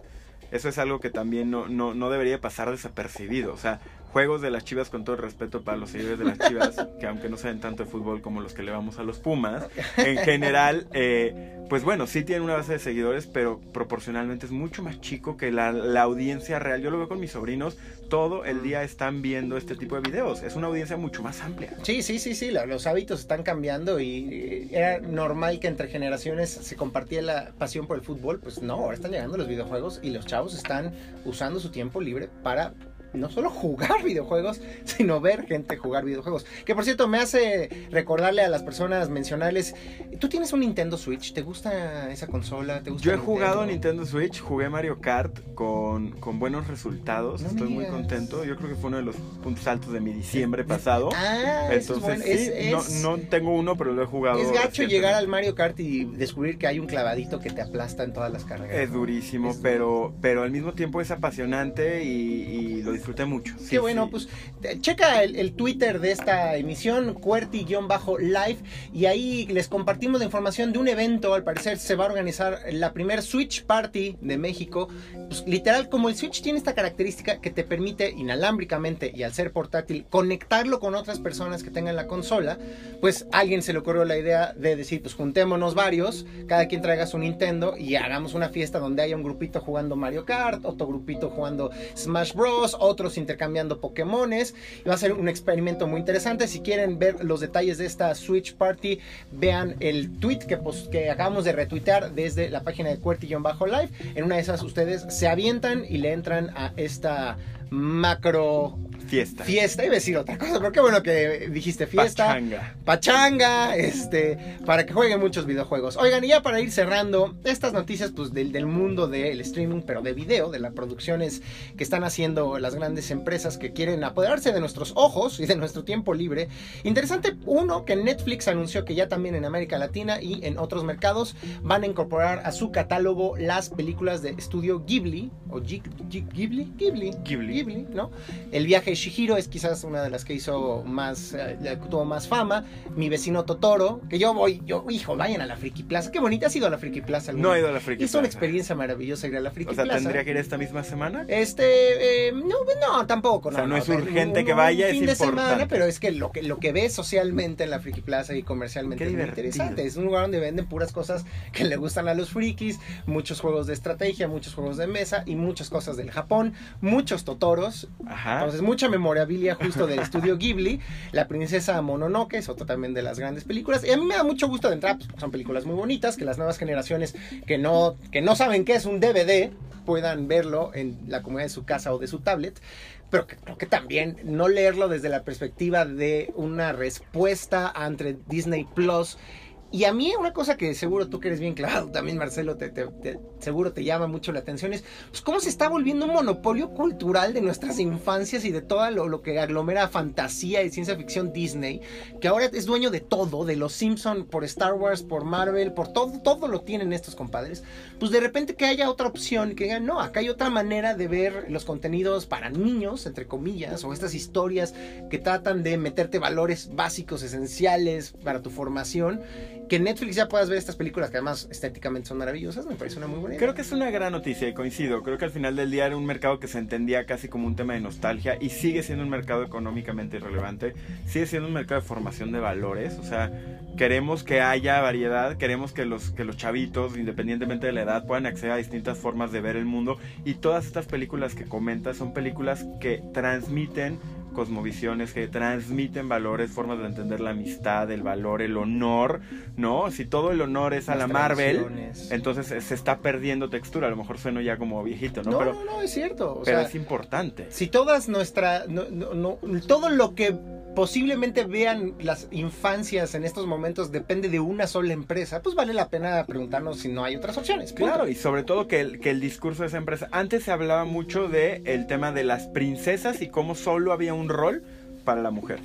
Eso es algo que también no, no, no debería pasar desapercibido. O sea, juegos de las Chivas, con todo el respeto para los seguidores de las Chivas, que aunque no saben tanto de fútbol como los que le vamos a los Pumas, en general, eh, pues bueno, sí tienen una base de seguidores, pero proporcionalmente es mucho más chico que la, la, audiencia real. Yo lo veo con mis sobrinos, todo el día están viendo este tipo de videos. Es una audiencia mucho más amplia. Sí, sí, sí, sí, los hábitos están cambiando y era normal que entre generaciones se compartía la pasión por el fútbol, pues no, ahora están llegando los videojuegos y los chavos están usando su tiempo libre para no solo jugar videojuegos, sino ver gente jugar videojuegos. Que por cierto, me hace recordarle a las personas, mencionarles, ¿tú tienes un Nintendo Switch? ¿Te gusta esa consola? ¿Te gusta Yo he Nintendo? jugado Nintendo Switch, jugué Mario Kart con, con buenos resultados, no estoy muy contento. Yo creo que fue uno de los puntos altos de mi diciembre pasado. Ah, Entonces, es bueno. sí, es, no, es, no, tengo uno, pero lo he jugado. Es gacho llegar al Mario Kart y descubrir que hay un clavadito que te aplasta en todas las carreras. Es durísimo, es pero, pero al mismo tiempo es apasionante y, y lo disfrutas disfruté mucho. Qué Sí, bueno, sí. pues checa el, el Twitter de esta emisión, QWERTY-Live, y ahí les compartimos la información de un evento, al parecer se va a organizar la primer Switch Party de México. Pues literal, como el Switch tiene esta característica que te permite inalámbricamente y al ser portátil conectarlo con otras personas que tengan la consola, pues a alguien se le ocurrió la idea de decir, pues juntémonos varios, cada quien traiga su Nintendo y hagamos una fiesta donde haya un grupito jugando Mario Kart, otro grupito jugando Smash Bros, otros intercambiando Pokémones. Va a ser un experimento muy interesante. Si quieren ver los detalles de esta Switch Party, vean el tweet que, pos- que acabamos de retuitear desde la página de Cuertillón-Live. En una de esas ustedes se avientan y le entran a esta macro Fiesta. fiesta. Iba a decir otra cosa, pero qué bueno que dijiste fiesta Pachanga. pachanga, este, para que jueguen muchos videojuegos. Oigan, y ya para ir cerrando, estas noticias pues del, del mundo del streaming, pero de video, de las producciones que están haciendo las grandes empresas que quieren apoderarse de nuestros ojos y de nuestro tiempo libre. Interesante, uno, que Netflix anunció que ya también en América Latina y en otros mercados van a incorporar a su catálogo las películas de estudio Ghibli, o Ghi- Ghi- Ghibli, Ghibli, Ghibli. ¿No? El viaje de Shihiro es quizás una de las que hizo más, eh, tuvo más fama. Mi vecino Totoro, que yo voy, yo, hijo, vayan a la Friki Plaza. Qué bonita, ¿has ido a la Friki Plaza? alguna No he ido a la Friki Es una Plaza. experiencia maravillosa ir a la Friki O sea, Plaza. ¿tendría que ir esta misma semana? Este, eh, no, no, tampoco. O sea, no es pero urgente un- que un vaya, fin es de importante. semana, pero es que lo que lo que ves socialmente en la Friki Plaza y comercialmente Qué es muy divertido. interesante. Es un lugar donde venden puras cosas que le gustan a los frikis, muchos juegos de estrategia, muchos juegos de mesa y muchas cosas del Japón, muchos Totoros, Ajá. entonces, mucha memorabilia justo del estudio Ghibli. La princesa Mononoke es otra también de las grandes películas. Y a mí me da mucho gusto de entrar, pues, son películas muy bonitas, que las nuevas generaciones que no, que no saben qué es un DVD puedan verlo en la comunidad de su casa o de su tablet. Pero que, creo que también no leerlo desde la perspectiva de una respuesta ante Disney Plus. Y a mí una cosa que seguro tú que eres bien clavado también, Marcelo, te, te- te- seguro te llama mucho la atención es pues, cómo se está volviendo un monopolio cultural de nuestras infancias y de todo lo, que aglomera fantasía y ciencia ficción Disney, que ahora es dueño de todo, de los Simpson por Star Wars, por Marvel, por todo, todo lo tienen estos compadres. Pues de repente que haya otra opción, que digan, no, acá hay otra manera de ver los contenidos para niños, entre comillas, o estas historias que tratan de meterte valores básicos, esenciales para tu formación. Que en Netflix ya puedas ver estas películas que además estéticamente son maravillosas, me parece una muy buena idea. Creo que es una gran noticia y coincido. Creo que al final del día era un mercado que se entendía casi como un tema de nostalgia y sigue siendo un mercado económicamente irrelevante. Sigue siendo un mercado de formación de valores. O sea, queremos que haya variedad, queremos que los, que los chavitos, independientemente de la edad, puedan acceder a distintas formas de ver el mundo. Y todas estas películas que comentas son películas que transmiten cosmovisiones que transmiten valores, formas de entender la amistad, el valor, el honor, ¿no? Si todo el honor es a Las la Marvel, entonces se está perdiendo textura. A lo mejor sueno ya como viejito, ¿no? No, pero no, no, es cierto. O pero sea, es importante. si todas nuestra, no- no- no- todo lo que posiblemente vean las infancias en estos momentos depende de una sola empresa, pues vale la pena preguntarnos si no hay otras opciones. Claro, y sobre todo que el, que el discurso de esa empresa. Antes se hablaba mucho de el tema de las princesas y cómo solo había un rol para la mujer.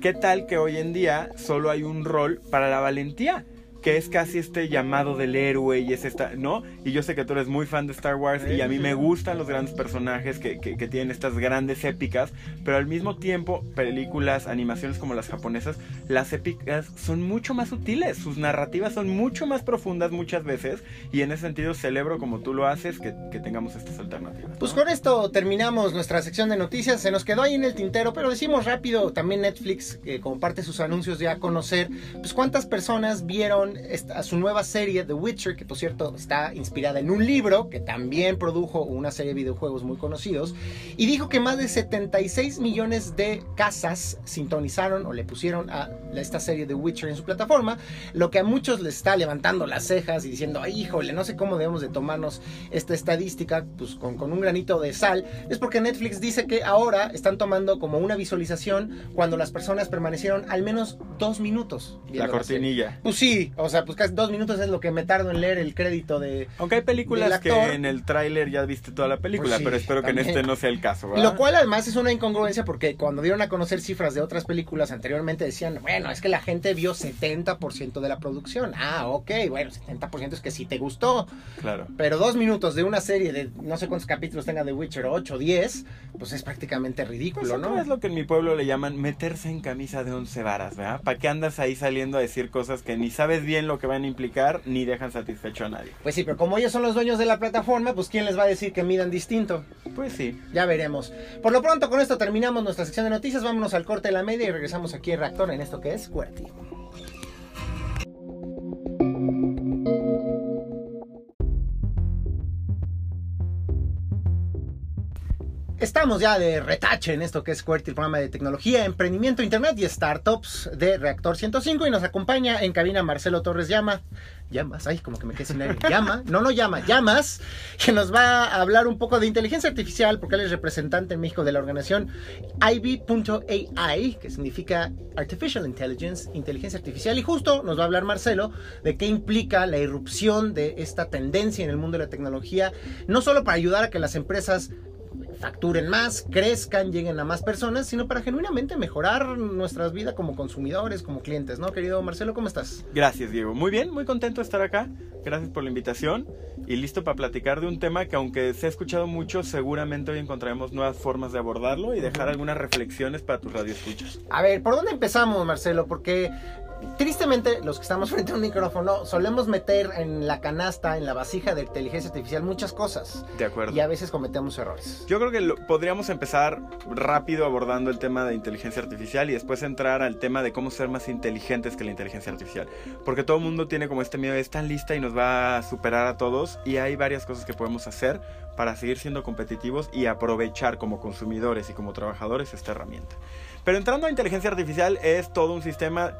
¿Qué tal que hoy en día solo hay un rol para la valentía? Que es casi este llamado del héroe y es esta, ¿no? Y yo sé que tú eres muy fan de Star Wars y a mí me gustan los grandes personajes que, que- que tienen estas grandes épicas, pero al mismo tiempo, películas, animaciones como las japonesas, las épicas son mucho más sutiles, sus narrativas son mucho más profundas muchas veces y en ese sentido celebro como tú lo haces que, que tengamos estas alternativas. Pues con esto terminamos nuestra sección de noticias. Se nos quedó ahí en el tintero, pero decimos rápido, también Netflix eh, comparte sus anuncios ya a conocer, pues cuántas personas vieron esta, su nueva serie The Witcher, que por cierto está inspirada en un libro que también produjo una serie de videojuegos muy conocidos, y dijo que más de 76 millones de casas sintonizaron o le pusieron a esta serie The Witcher en su plataforma, lo que a muchos les está levantando las cejas y diciendo, híjole, no sé cómo debemos de tomarnos esta estadística, pues con, con un granito de sal, es porque Netflix dice que ahora están tomando como una visualización cuando las personas permanecieron al menos dos minutos. La cortinilla. Pues sí, O sea, pues casi dos minutos es lo que me tardo en leer el crédito de... Aunque hay películas que en el tráiler ya viste toda la película, Pues sí, pero espero que en también. este no sea el caso, ¿verdad? Lo cual además es una incongruencia porque cuando dieron a conocer cifras de otras películas anteriormente decían, bueno, es que la gente vio 70% de la producción. Ah, ok, bueno, 70% es que sí te gustó. Claro. Pero dos minutos de una serie de no sé cuántos capítulos tenga de Witcher, 8 o 10, pues es prácticamente Pues ridículo, otra ¿no? vez lo que en mi pueblo le llaman meterse en camisa de once varas, ¿verdad? ¿Para qué andas ahí saliendo a decir cosas que ni sabes bien lo que van a implicar ni dejan satisfecho a nadie? Pues sí, pero como ellos son los dueños de la plataforma, pues ¿quién les va a decir que midan distinto? Pues sí. Ya veremos. Por lo pronto, con esto terminamos nuestra sección de noticias. Vámonos al corte de la media y regresamos aquí en Reactor en esto que es QWERTY. Estamos ya de retache en esto que es QWERTY, el programa de tecnología, emprendimiento, internet y startups de Reactor 105 y nos acompaña en cabina Marcelo Torres Llama. Llamas, ay, como que me quedé sin aire. Llama, no, no llama, llamas, que nos va a hablar un poco de inteligencia artificial, porque él es representante en México de la organización IB.ai, que significa Artificial Intelligence, inteligencia artificial. Y justo nos va a hablar Marcelo de qué implica la irrupción de esta tendencia en el mundo de la tecnología, no solo para ayudar a que las empresas facturen más, crezcan, lleguen a más personas, sino para genuinamente mejorar nuestras vidas como consumidores, como clientes, ¿no? Querido Marcelo, ¿cómo estás? Gracias, Diego. Muy bien, muy contento de estar acá. Gracias por la invitación y listo para platicar de un tema que aunque se ha escuchado mucho, seguramente hoy encontraremos nuevas formas de abordarlo y dejar algunas reflexiones para tus radioescuchas. A ver, ¿por dónde empezamos, Marcelo? Porque tristemente los que estamos frente a un micrófono solemos meter en la canasta, en la vasija de inteligencia artificial muchas cosas De acuerdo. y a veces cometemos errores. Yo creo que lo- podríamos empezar rápido abordando el tema de inteligencia artificial y después entrar al tema de cómo ser más inteligentes que la inteligencia artificial. Porque todo el mundo tiene como este miedo de estar lista y nos va a superar a todos y hay varias cosas que podemos hacer para seguir siendo competitivos y aprovechar como consumidores y como trabajadores esta herramienta. Pero entrando a inteligencia artificial es todo un sistema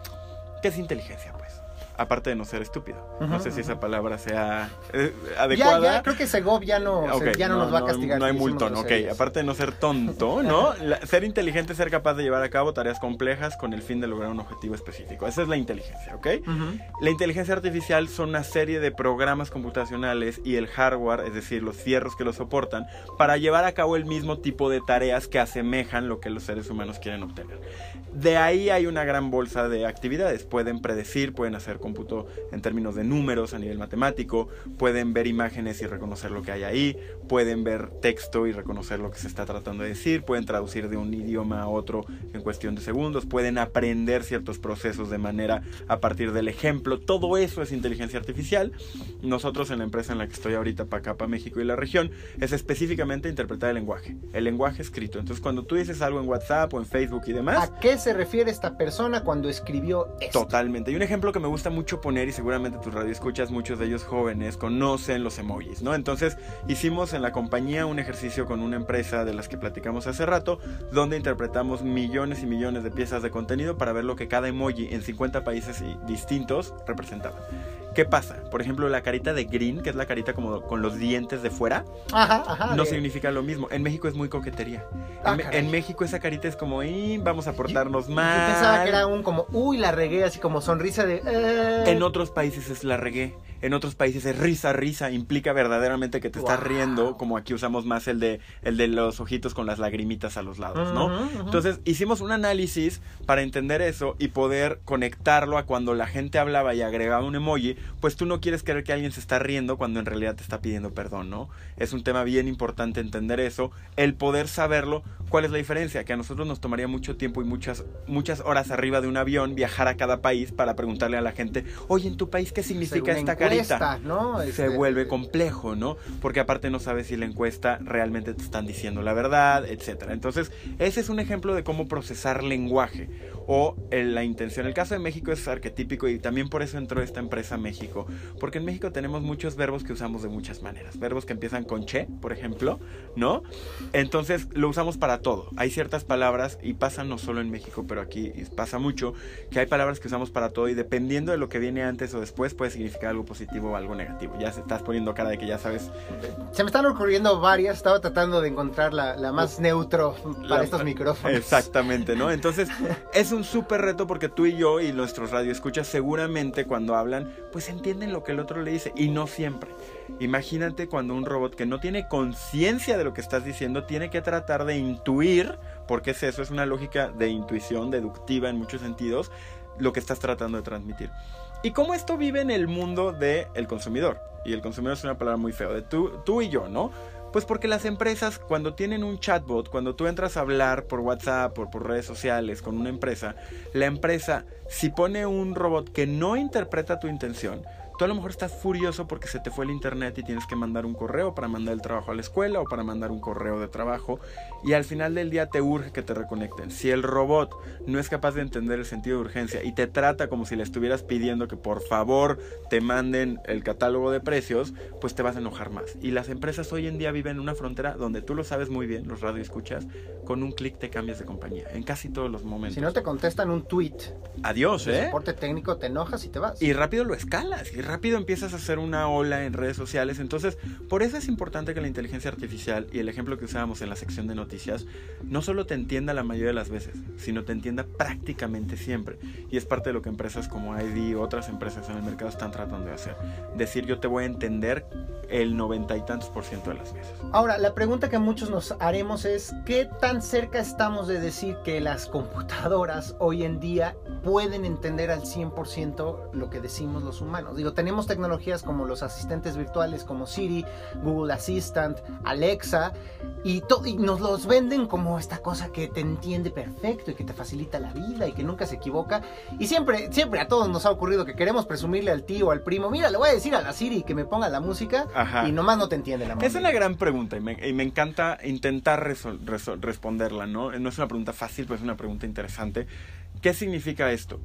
que es inteligencia, pues. Aparte de no ser estúpido. No sé si esa palabra sea eh, adecuada. ya, creo que Segov ya no, Ok, ya no, nos va a castigar. No hay multón, ok. Aparte de no ser tonto, ¿no? La- ser inteligente es ser capaz de llevar a cabo tareas complejas con el fin de lograr un objetivo específico. Esa es la inteligencia, ¿ok? La inteligencia artificial son una serie de programas computacionales y el hardware, es decir, los fierros que lo soportan, para llevar a cabo el mismo tipo de tareas que asemejan lo que los seres humanos quieren obtener. De ahí hay una gran bolsa de actividades. Pueden predecir, pueden hacer cómputo en términos de números a nivel matemático, pueden ver imágenes y reconocer lo que hay ahí, pueden ver texto y reconocer lo que se está tratando de decir, pueden traducir de un idioma a otro en cuestión de segundos, pueden aprender ciertos procesos de manera a partir del ejemplo. Todo eso es inteligencia artificial. Nosotros en la empresa en la que estoy ahorita, para México y la región, es específicamente interpretar el lenguaje, el lenguaje escrito. Entonces cuando tú dices algo en WhatsApp o en Facebook y demás, ¿A qué se refiere esta persona cuando escribió esto? Totalmente. Y un ejemplo que me gusta mucho poner, y seguramente tus radioescuchas, muchos de ellos jóvenes, conocen los emojis, ¿no? Entonces, hicimos en la compañía un ejercicio con una empresa de las que platicamos hace rato, donde interpretamos millones y millones de piezas de contenido para ver lo que cada emoji en 50 países distintos representaba. ¿Qué pasa? Por ejemplo, la carita de green, que es la carita como con los dientes de fuera, Ajá, ajá. no significa lo mismo. En México es muy coquetería. Ah, en, México esa carita es como, "Ih, vamos a portarnos Yo mal. pensaba que era un como, uy, la regué, así como sonrisa de... eh. En otros países es la regué, en otros países es risa, risa, implica verdaderamente que te estás riendo, como aquí usamos más el de, el de los ojitos con las lagrimitas a los lados, ¿no? Entonces hicimos un análisis para entender eso y poder conectarlo a cuando la gente hablaba y agregaba un emoji, pues tú no quieres creer que alguien se está riendo cuando en realidad te está pidiendo perdón, ¿no? Es un tema bien importante entender eso, el poder saberlo, ¿cuál es la diferencia? Que a nosotros nos tomaría mucho tiempo y muchas, muchas horas arriba de un avión viajar a cada país para preguntarle a la gente, oye, en tu país, ¿qué significa Según esta encuesta, carita? ¿no? se Este, vuelve complejo, ¿no? Porque aparte no sabes si la encuesta realmente te están diciendo la verdad, etcétera. Entonces, ese es un ejemplo de cómo procesar lenguaje o la intención. El caso de México es arquetípico y también por eso entró esta empresa México, porque en México tenemos muchos verbos que usamos de muchas maneras. Verbos que empiezan con che, por ejemplo, ¿no? Entonces, lo usamos para todo. Hay ciertas palabras y pasa no solo en México, pero aquí pasa mucho que hay palabras que usamos para todo y dependiendo de lo que viene antes o después puede significar algo positivo positivo o algo negativo. Ya se estás poniendo cara de que ya sabes. Se me están ocurriendo varias, estaba tratando de encontrar la, la más neutro para La- estos micrófonos. Exactamente, ¿no? Entonces, es un súper reto porque tú y yo y nuestros radioescuchas seguramente cuando hablan, pues entienden lo que el otro le dice y no siempre. Imagínate cuando un robot que no tiene conciencia de lo que estás diciendo tiene que tratar de intuir, porque es eso, es una lógica de intuición deductiva en muchos sentidos, lo que estás tratando de transmitir. Y cómo esto vive en el mundo del consumidor. Y el consumidor es una palabra muy fea, de tú, tú y yo, ¿no? Pues porque las empresas cuando tienen un chatbot, cuando tú entras a hablar por WhatsApp o por redes sociales con una empresa, la empresa si pone un robot que no interpreta tu intención, tú a lo mejor estás furioso porque se te fue el internet y tienes que mandar un correo para mandar el trabajo a la escuela o para mandar un correo de trabajo y al final del día te urge que te reconecten. Si el robot no es capaz de entender el sentido de urgencia y te trata como si le estuvieras pidiendo que por favor te manden el catálogo de precios, pues te vas a enojar más. Y las empresas hoy en día viven en una frontera donde tú lo sabes muy bien, los radioescuchas, con un clic te cambias de compañía en casi todos los momentos. Si no te contestan un tweet Adiós, ¿eh? soporte técnico, te enojas y te vas. Y rápido lo escalas, y rápido empiezas a hacer una ola en redes sociales. Entonces, por eso es importante que la inteligencia artificial y el ejemplo que usábamos en la sección de noticias, no solo te entienda la mayoría de las veces, sino te entienda prácticamente siempre. Y es parte de lo que empresas como ID y otras empresas en el mercado están tratando de hacer. Decir, yo te voy a entender el noventa y tantos por ciento de las veces. Ahora, la pregunta que muchos nos haremos es, ¿qué tan cerca estamos de decir que las computadoras hoy en día pueden entender al 100% lo que decimos los humanos? Digo, tenemos tecnologías como los asistentes virtuales como Siri, Google Assistant, Alexa, y, y nos los venden como esta cosa que te entiende perfecto y que te facilita la vida y que nunca se equivoca. Y siempre, siempre a todos nos ha ocurrido que queremos presumirle al tío o al primo, mira, le voy a decir a la Siri que me ponga la música Ajá. y nomás no te entiende la Es mamá. una gran pregunta y me, y me encanta intentar responderla, ¿no? No es una pregunta fácil, pero es una pregunta interesante. ¿Qué significa esto?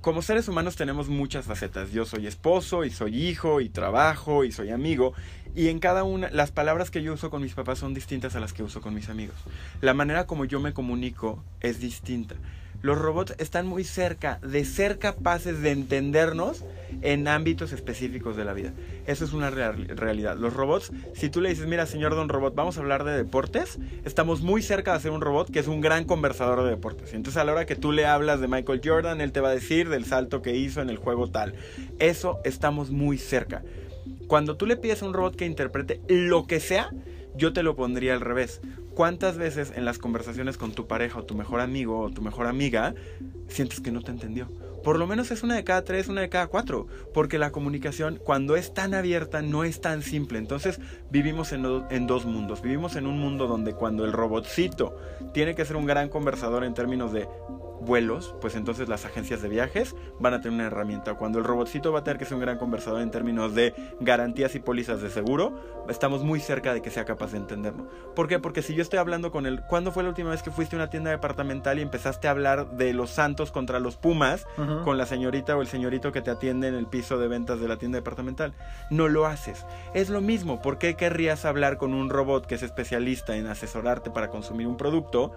Como seres humanos tenemos muchas facetas. Yo soy esposo y soy hijo y trabajo y soy amigo. Y en cada una, las palabras que yo uso con mis papás son distintas a las que uso con mis amigos. La manera como yo me comunico es distinta. Los robots están muy cerca de ser capaces de entendernos en ámbitos específicos de la vida. Eso es una real- realidad. Los robots, si tú le dices, mira, señor Don Robot, vamos a hablar de deportes, estamos muy cerca de hacer un robot que es un gran conversador de deportes. Entonces a la hora que tú le hablas de Michael Jordan, él te va a decir del salto que hizo en el juego tal. Eso estamos muy cerca. Cuando tú le pides a un robot que interprete lo que sea, yo te lo pondría al revés. ¿Cuántas veces en las conversaciones con tu pareja o tu mejor amigo o tu mejor amiga sientes que no te entendió? Por lo menos es una de cada tres, una de cada cuatro. Porque la comunicación, cuando es tan abierta, no es tan simple. Entonces vivimos en, en dos mundos. Vivimos en un mundo donde cuando el robotcito tiene que ser un gran conversador en términos de vuelos, pues entonces las agencias de viajes van a tener una herramienta. Cuando el robotcito va a tener que ser un gran conversador en términos de garantías y pólizas de seguro, estamos muy cerca de que sea capaz de entenderlo. ¿Por qué? Porque si yo estoy hablando con él, ¿cuándo fue la última vez que fuiste a una tienda departamental y empezaste a hablar de los Santos contra los Pumas con la señorita o el señorito que te atiende en el piso de ventas de la tienda departamental? No lo haces. Es lo mismo. ¿Por qué querrías hablar con un robot que es especialista en asesorarte para consumir un producto?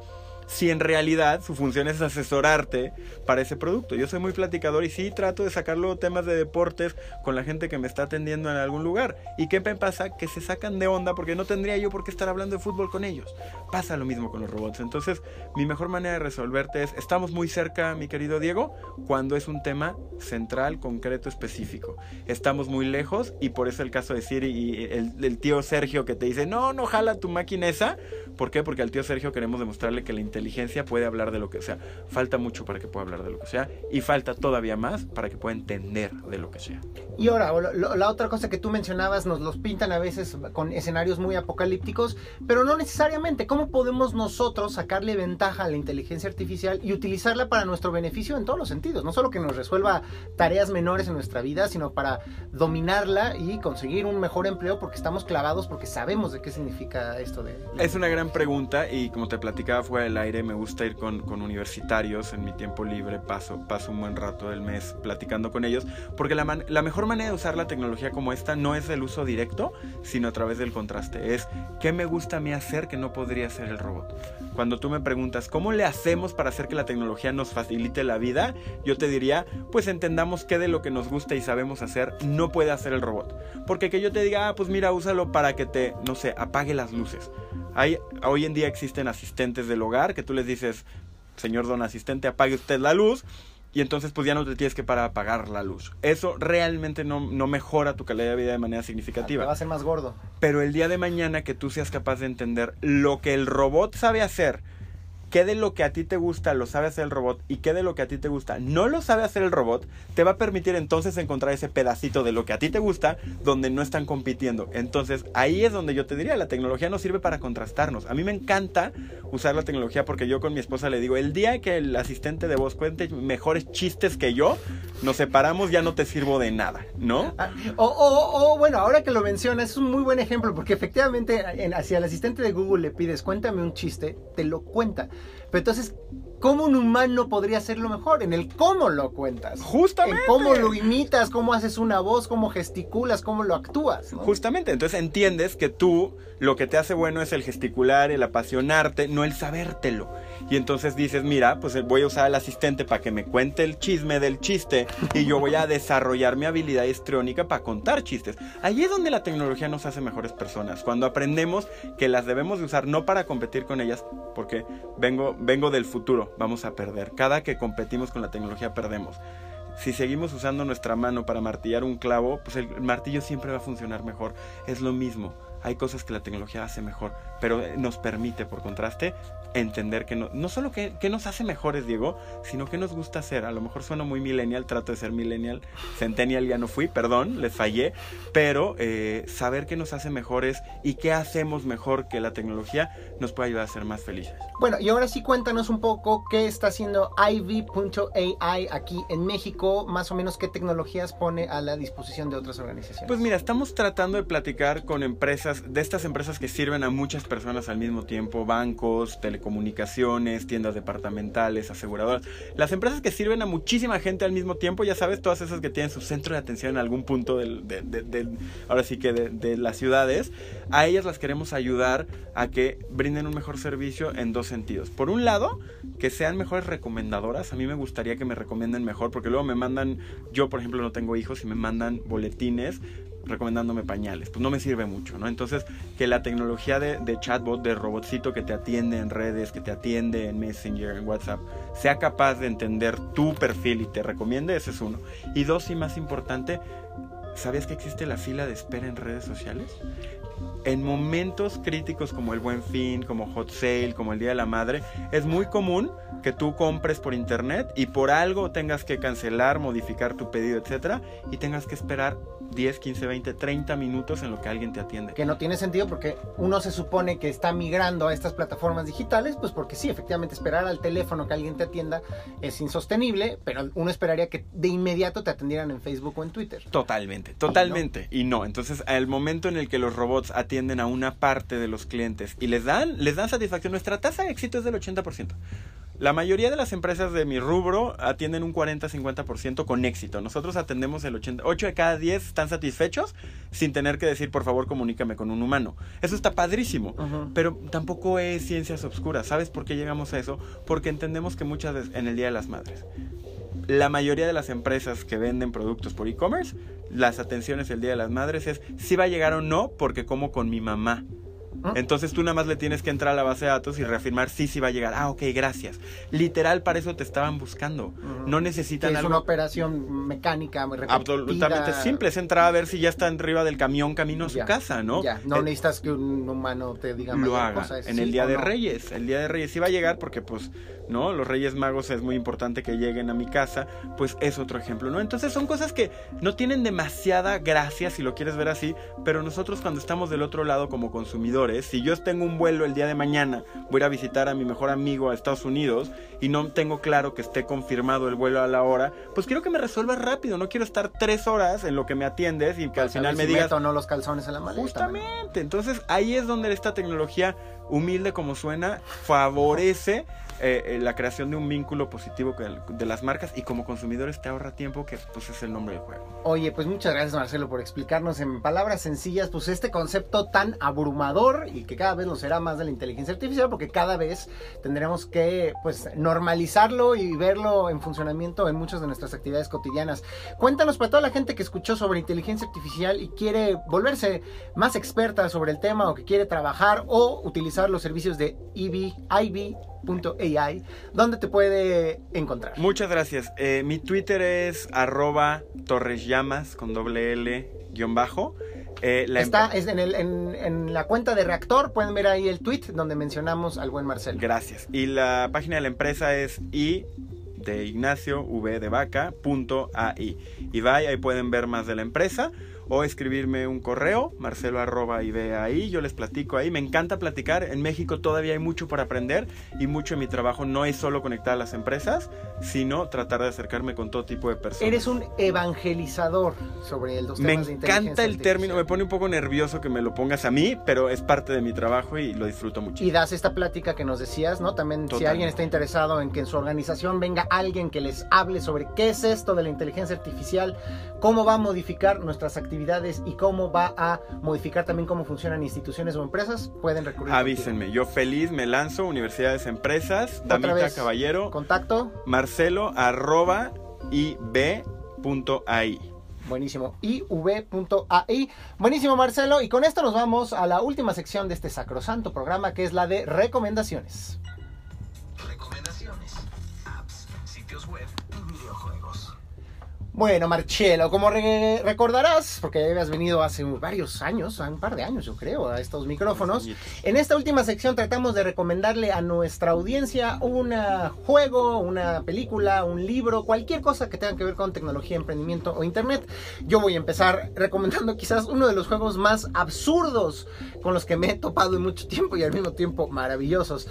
Si en realidad su función es asesorarte para ese producto. Yo soy muy platicador y sí trato de sacar luego temas de deportes con la gente que me está atendiendo en algún lugar. ¿Y qué pasa? Que se sacan de onda porque no tendría yo por qué estar hablando de fútbol con ellos. Pasa lo mismo con los robots. Entonces, mi mejor manera de resolverte es, estamos muy cerca, mi querido Diego, cuando es un tema central, concreto, específico. Estamos muy lejos y por eso el caso de Siri y el, el tío Sergio que te dice, no, no jala tu máquina esa. ¿Por qué? Porque al tío Sergio queremos demostrarle que la inteligencia puede hablar de lo que sea. Falta mucho para que pueda hablar de lo que sea y falta todavía más para que pueda entender de lo que sea. Y ahora, lo- la otra cosa que tú mencionabas, nos los pintan a veces con escenarios muy apocalípticos, pero no necesariamente. ¿Cómo podemos nosotros sacarle ventaja a la inteligencia artificial y utilizarla para nuestro beneficio en todos los sentidos? No solo que nos resuelva tareas menores en nuestra vida, sino para dominarla y conseguir un mejor empleo porque estamos clavados, porque sabemos de qué significa esto de... Es una gran pregunta y como te platicaba fuera del aire, me gusta ir con, con universitarios en mi tiempo libre, paso, paso un buen rato del mes platicando con ellos, porque la, man- la mejor manera de usar la tecnología como esta no es el uso directo, sino a través del contraste. Es qué me gusta a mí hacer que no podría hacer el robot. Cuando tú me preguntas cómo le hacemos para hacer que la tecnología nos facilite la vida, yo te diría, pues entendamos qué de lo que nos gusta y sabemos hacer no puede hacer el robot. Porque que yo te diga, ah, pues mira, úsalo para que te, no sé, apague las luces. Hay, hoy en día existen asistentes del hogar que tú les dices, señor don asistente, apague usted la luz. Y entonces pues ya no te tienes que para apagar la luz. Eso realmente no, no mejora tu calidad de vida de manera Te significativa. va a ser más gordo. Pero el día de mañana que tú seas capaz de entender lo que el robot sabe hacer, qué de lo que a ti te gusta lo sabe hacer el robot y qué de lo que a ti te gusta no lo sabe hacer el robot, te va a permitir entonces encontrar ese pedacito de lo que a ti te gusta donde no están compitiendo. Entonces ahí es donde yo te diría, la tecnología nos sirve para contrastarnos. A mí me encanta usar la tecnología porque yo con mi esposa le digo, el día que el asistente de voz cuente mejores chistes que yo, nos separamos, ya no te sirvo de nada, ¿no? Ah, O, o- o, bueno, ahora que lo mencionas, es un muy buen ejemplo, porque efectivamente, en, hacia el asistente de Google le pides, cuéntame un chiste, te lo cuenta. Pero entonces, ¿cómo un humano podría hacerlo mejor? En el cómo lo cuentas. Justamente. En cómo lo imitas, cómo haces una voz, cómo gesticulas, cómo lo actúas. ¿no? Justamente, entonces entiendes que tú lo que te hace bueno es el gesticular, el apasionarte, no el sabértelo. Y entonces dices, mira, pues eh, voy a usar al asistente para que me cuente el chisme del chiste y yo voy a desarrollar mi habilidad histriónica para contar chistes. Ahí es donde la tecnología nos hace mejores personas, cuando aprendemos que las debemos de usar no para competir con ellas, porque vengo, vengo del futuro, vamos a perder. Cada que competimos con la tecnología perdemos si seguimos usando nuestra mano para martillar un clavo, pues el martillo siempre va a funcionar mejor. Es lo mismo. Hay cosas que la tecnología hace mejor, pero eh, nos permite, por contraste, entender que no, no solo que, que nos hace mejores, Diego, sino que nos gusta hacer. A lo mejor sueno muy millennial, trato de ser millennial, centennial ya no fui, perdón, les fallé, pero eh, saber qué nos hace mejores y qué hacemos mejor que la tecnología nos puede ayudar a ser más felices. Bueno, y ahora sí cuéntanos un poco qué está haciendo Ivy.ai aquí en México, más o menos qué tecnologías pone a la disposición de otras organizaciones. Pues mira, estamos tratando de platicar con empresas, de estas empresas que sirven a muchas personas al mismo tiempo, bancos, telecomunicaciones, tiendas departamentales, aseguradoras. Las empresas que sirven a muchísima gente al mismo tiempo, ya sabes, todas esas que tienen su centro de atención en algún punto del, de, de- del- ahora sí que de las ciudades, a ellas las queremos ayudar a que brinden un mejor servicio en dos sentidos. Por un lado, que sean mejores recomendadoras. A mí me gustaría que me recomienden mejor, porque luego me mandan, yo por ejemplo no tengo hijos y me mandan boletines recomendándome pañales. Pues no me sirve mucho, ¿no? Entonces, que la tecnología de, chatbot, de robotcito que te atiende en redes, que te atiende en Messenger, en WhatsApp, sea capaz de entender tu perfil y te recomiende, ese es uno. Y dos, y más importante, ¿sabías que existe la fila de espera en redes sociales? En momentos críticos como el Buen Fin, como Hot Sale, como el Día de la Madre, es muy común que tú compres por internet y por algo tengas que cancelar, modificar tu pedido, etcétera, y tengas que esperar 10, 15, 20, 30 minutos en lo que alguien te atiende. que no tiene sentido porque uno se supone que está migrando a estas plataformas digitales, pues porque sí, efectivamente esperar al teléfono que alguien te atienda es insostenible, pero uno esperaría que de inmediato te atendieran en Facebook o en Twitter. Totalmente, totalmente. Y no, entonces al momento en el que los robots atienden a una parte de los clientes y les dan, les dan satisfacción, nuestra tasa de éxito es del 80%. La mayoría de las empresas de mi rubro atienden un 40-50% con éxito. Nosotros atendemos el 80. 8 de cada 10 están satisfechos sin tener que decir, por favor, comunícame con un humano. Eso está padrísimo. Ujú. Pero tampoco es ciencias obscuras. ¿Sabes por qué llegamos a eso? Porque entendemos que muchas veces en el Día de las Madres, la mayoría de las empresas que venden productos por e-commerce, las atenciones el Día de las Madres es si va a llegar o no, porque como con mi mamá. ¿Mm? Entonces tú nada más le tienes que entrar a la base de datos y reafirmar sí, sí va a llegar. Ah, ok, gracias. Literal, para eso te estaban buscando. No necesitan es algo una operación mecánica muy repetida. absolutamente simple. Es entrar a ver si ya está arriba del camión camino a su Ya, casa, ¿no? Ya, no Eh, necesitas que un humano te diga lo haga cosa, en sí el Día de no. Reyes. El Día de Reyes sí va a llegar porque, pues, ¿no? Los Reyes Magos es muy importante que lleguen a mi casa, pues es otro ejemplo, ¿no? Entonces son cosas que no tienen demasiada gracia si lo quieres ver así, pero nosotros cuando estamos del otro lado como consumidores, si yo tengo un vuelo el día de mañana, voy a visitar a mi mejor amigo a Estados Unidos y no tengo claro que esté confirmado el vuelo a la hora, pues quiero que me resuelvas rápido, no quiero estar tres horas en lo que me atiendes y que al final me si digas... o no los calzones en la maleta. Justamente, entonces ahí es donde esta tecnología humilde como suena, favorece eh, eh, la creación de un vínculo positivo de las marcas y como consumidores te ahorra tiempo, que pues es el nombre del juego. Oye, pues muchas gracias Marcelo por explicarnos en palabras sencillas pues este concepto tan abrumador y que cada vez lo será más de la inteligencia artificial porque cada vez tendremos que pues normalizarlo y verlo en funcionamiento en muchas de nuestras actividades cotidianas. Cuéntanos para toda la gente que escuchó sobre inteligencia artificial y quiere volverse más experta sobre el tema o que quiere trabajar o utilizar los servicios de EV, IB.ai, ¿dónde te puede encontrar? Muchas gracias. Eh, mi Twitter es arroba torresllamas con doble L guion bajo. Eh, la Está es en, el- en- en la cuenta de Reactor, pueden ver ahí el tweet donde mencionamos al buen Marcelo. Gracias. Y la página de la empresa es i de Ignacio V de vaca punto AI. Y vaya, ahí pueden ver más de la empresa o escribirme un correo, marcelo arroba y ve ahí, yo les platico ahí. Me encanta platicar. En México todavía hay mucho por aprender y mucho de mi trabajo no es solo conectar a las empresas, sino tratar de acercarme con todo tipo de personas. Eres un evangelizador sobre los Me temas de inteligencia encanta el término, me pone un poco nervioso que me lo pongas a mí, pero es parte de mi trabajo y lo disfruto mucho. Y das esta plática que nos decías, ¿no? También si Totalmente. alguien está interesado en que en su organización venga alguien que les hable sobre qué es esto de la inteligencia artificial, cómo va a modificar nuestras actividades y cómo va a modificar también cómo funcionan instituciones o empresas, pueden recurrir. Avísenme, yo feliz me lanzo, universidades, empresas, Otra Damita vez. Caballero. Contacto, Marcelo arroba ib.ai. Buenísimo. IV.ai. Buenísimo, Marcelo. Y con esto nos vamos a la última sección de este sacrosanto programa, que es la de recomendaciones. Recomendaciones. Apps, sitios web y videojuegos. Bueno, Marcelo, como re- recordarás, porque habías venido hace varios años, un par de años yo creo, a estos micrófonos, en esta última sección tratamos de recomendarle a nuestra audiencia un juego, una película, un libro, cualquier cosa que tenga que ver con tecnología, emprendimiento o internet. Yo voy a empezar recomendando quizás uno de los juegos más absurdos con los que me he topado en mucho tiempo y al mismo tiempo maravillosos.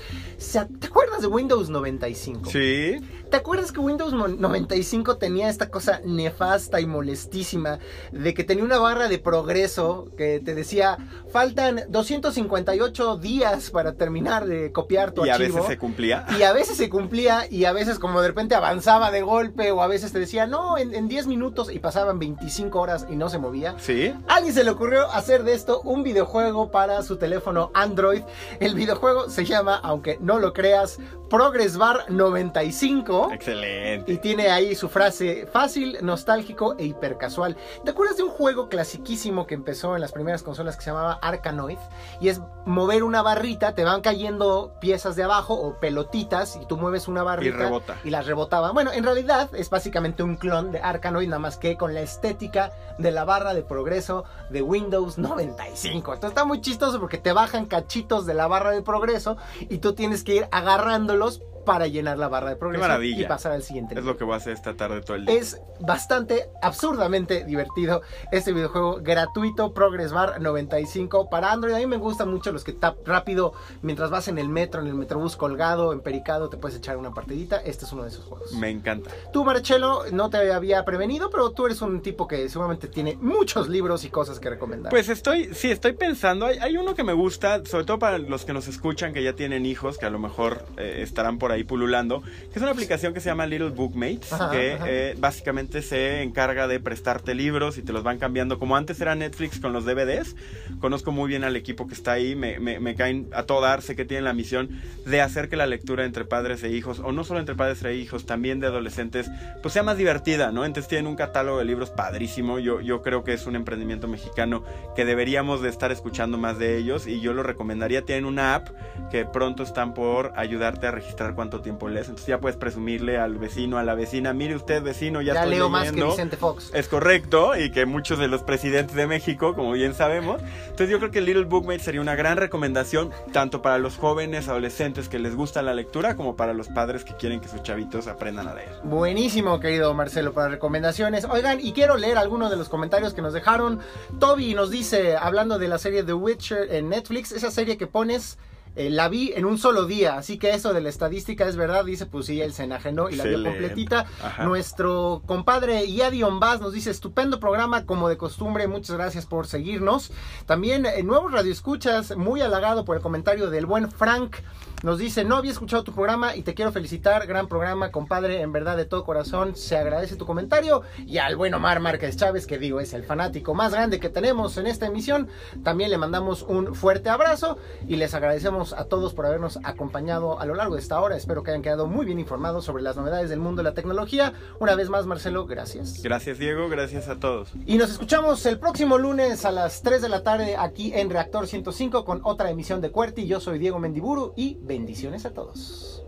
¿Te acuerdas de Windows 95? Sí, ¿Te acuerdas que Windows mo- 95 tenía esta cosa nefasta y molestísima de que tenía una barra de progreso que te decía faltan 258 días para terminar de copiar tu y a archivo? veces se cumplía. Y a veces se cumplía y a veces como de repente avanzaba de golpe o a veces te decía no, en, en 10 minutos y pasaban 25 horas y no se movía. Sí, A alguien se le ocurrió hacer de esto un videojuego para su teléfono Android. El videojuego se llama, aunque no lo creas, Progress Bar 95. excelente. Y tiene ahí su frase fácil, nostálgico e hipercasual. ¿Te acuerdas de un juego clasiquísimo que empezó en las primeras consolas que se llamaba Arkanoid? Y es mover una barrita, te van cayendo piezas de abajo o pelotitas y tú mueves una barrita rebota. y las rebotaba. Bueno, en realidad es básicamente un clon de Arkanoid, nada más que con la estética de la barra de progreso de Windows 95. Esto está muy chistoso porque te bajan cachitos de la barra de progreso y tú tienes que ir agarrándolos para llenar la barra de progreso maravilla. y pasar al siguiente. Es lo que voy a hacer esta tarde todo el día. Es bastante absurdamente divertido este videojuego gratuito Progress Bar 95 para Android. A mí me gustan mucho los que tap rápido mientras vas en el metro, en el metrobús colgado, empericado, te puedes echar una partidita. Este es uno de esos juegos. Me encanta. Tú, Marcelo, no te había prevenido, pero tú eres un tipo que seguramente tiene muchos libros y cosas que recomendar. Pues estoy, sí, estoy pensando. Hay, hay uno que me gusta, sobre todo para los que nos escuchan, que ya tienen hijos, que a lo mejor eh, estarán por ahí pululando, que es una aplicación que se llama Little Bookmates, Ajá, que ajá. eh, básicamente se encarga de prestarte libros y te los van cambiando. Como antes era Netflix con los DVDs, conozco muy bien al equipo que está ahí, me, me- me caen a todo dar, sé que tienen la misión de hacer que la lectura entre padres e hijos, o no solo entre padres e hijos, también de adolescentes, pues sea más divertida, ¿no? Entonces tienen un catálogo de libros padrísimo, yo, yo creo que es un emprendimiento mexicano que deberíamos de estar escuchando más de ellos y yo lo recomendaría, tienen una app que pronto están por ayudarte a registrar cuánto tiempo lees, entonces ya puedes presumirle al vecino, a la vecina, mire usted vecino, ya, ya estoy leo más que leyendo". Vicente Fox. Es correcto, y que muchos de los presidentes de México, como bien sabemos. Entonces yo creo que Little Bookmate sería una gran recomendación, tanto para los jóvenes, adolescentes que les gusta la lectura, como para los padres que quieren que sus chavitos aprendan a leer. Buenísimo, querido Marcelo, para recomendaciones. Oigan, y quiero leer algunos de los comentarios que nos dejaron. Toby nos dice, hablando de la serie The Witcher en Netflix, esa serie que pones eh, la vi en un solo día, así que eso de la estadística es verdad, dice, pues sí, él se enajenó y la vio completita. Ajá. Nuestro compadre Yadion Vaz nos dice, estupendo programa como de costumbre, muchas gracias por seguirnos. También eh, nuevos radioescuchas, muy halagado por el comentario del buen Frank. Nos dice, no había escuchado tu programa y te quiero felicitar, gran programa, compadre, en verdad de todo corazón, se agradece tu comentario. Y al buen Omar Márquez Chávez, que digo es el fanático más grande que tenemos en esta emisión, también le mandamos un fuerte abrazo y les agradecemos a todos por habernos acompañado a lo largo de esta hora. Espero que hayan quedado muy bien informados sobre las novedades del mundo de la tecnología. Una vez más, Marcelo, gracias. Gracias, Diego. Gracias a todos. Y nos escuchamos el próximo lunes a las 3 de la tarde aquí en Reactor 105 con otra emisión de Cuerti. Yo soy Diego Mendiburu y bendiciones a todos.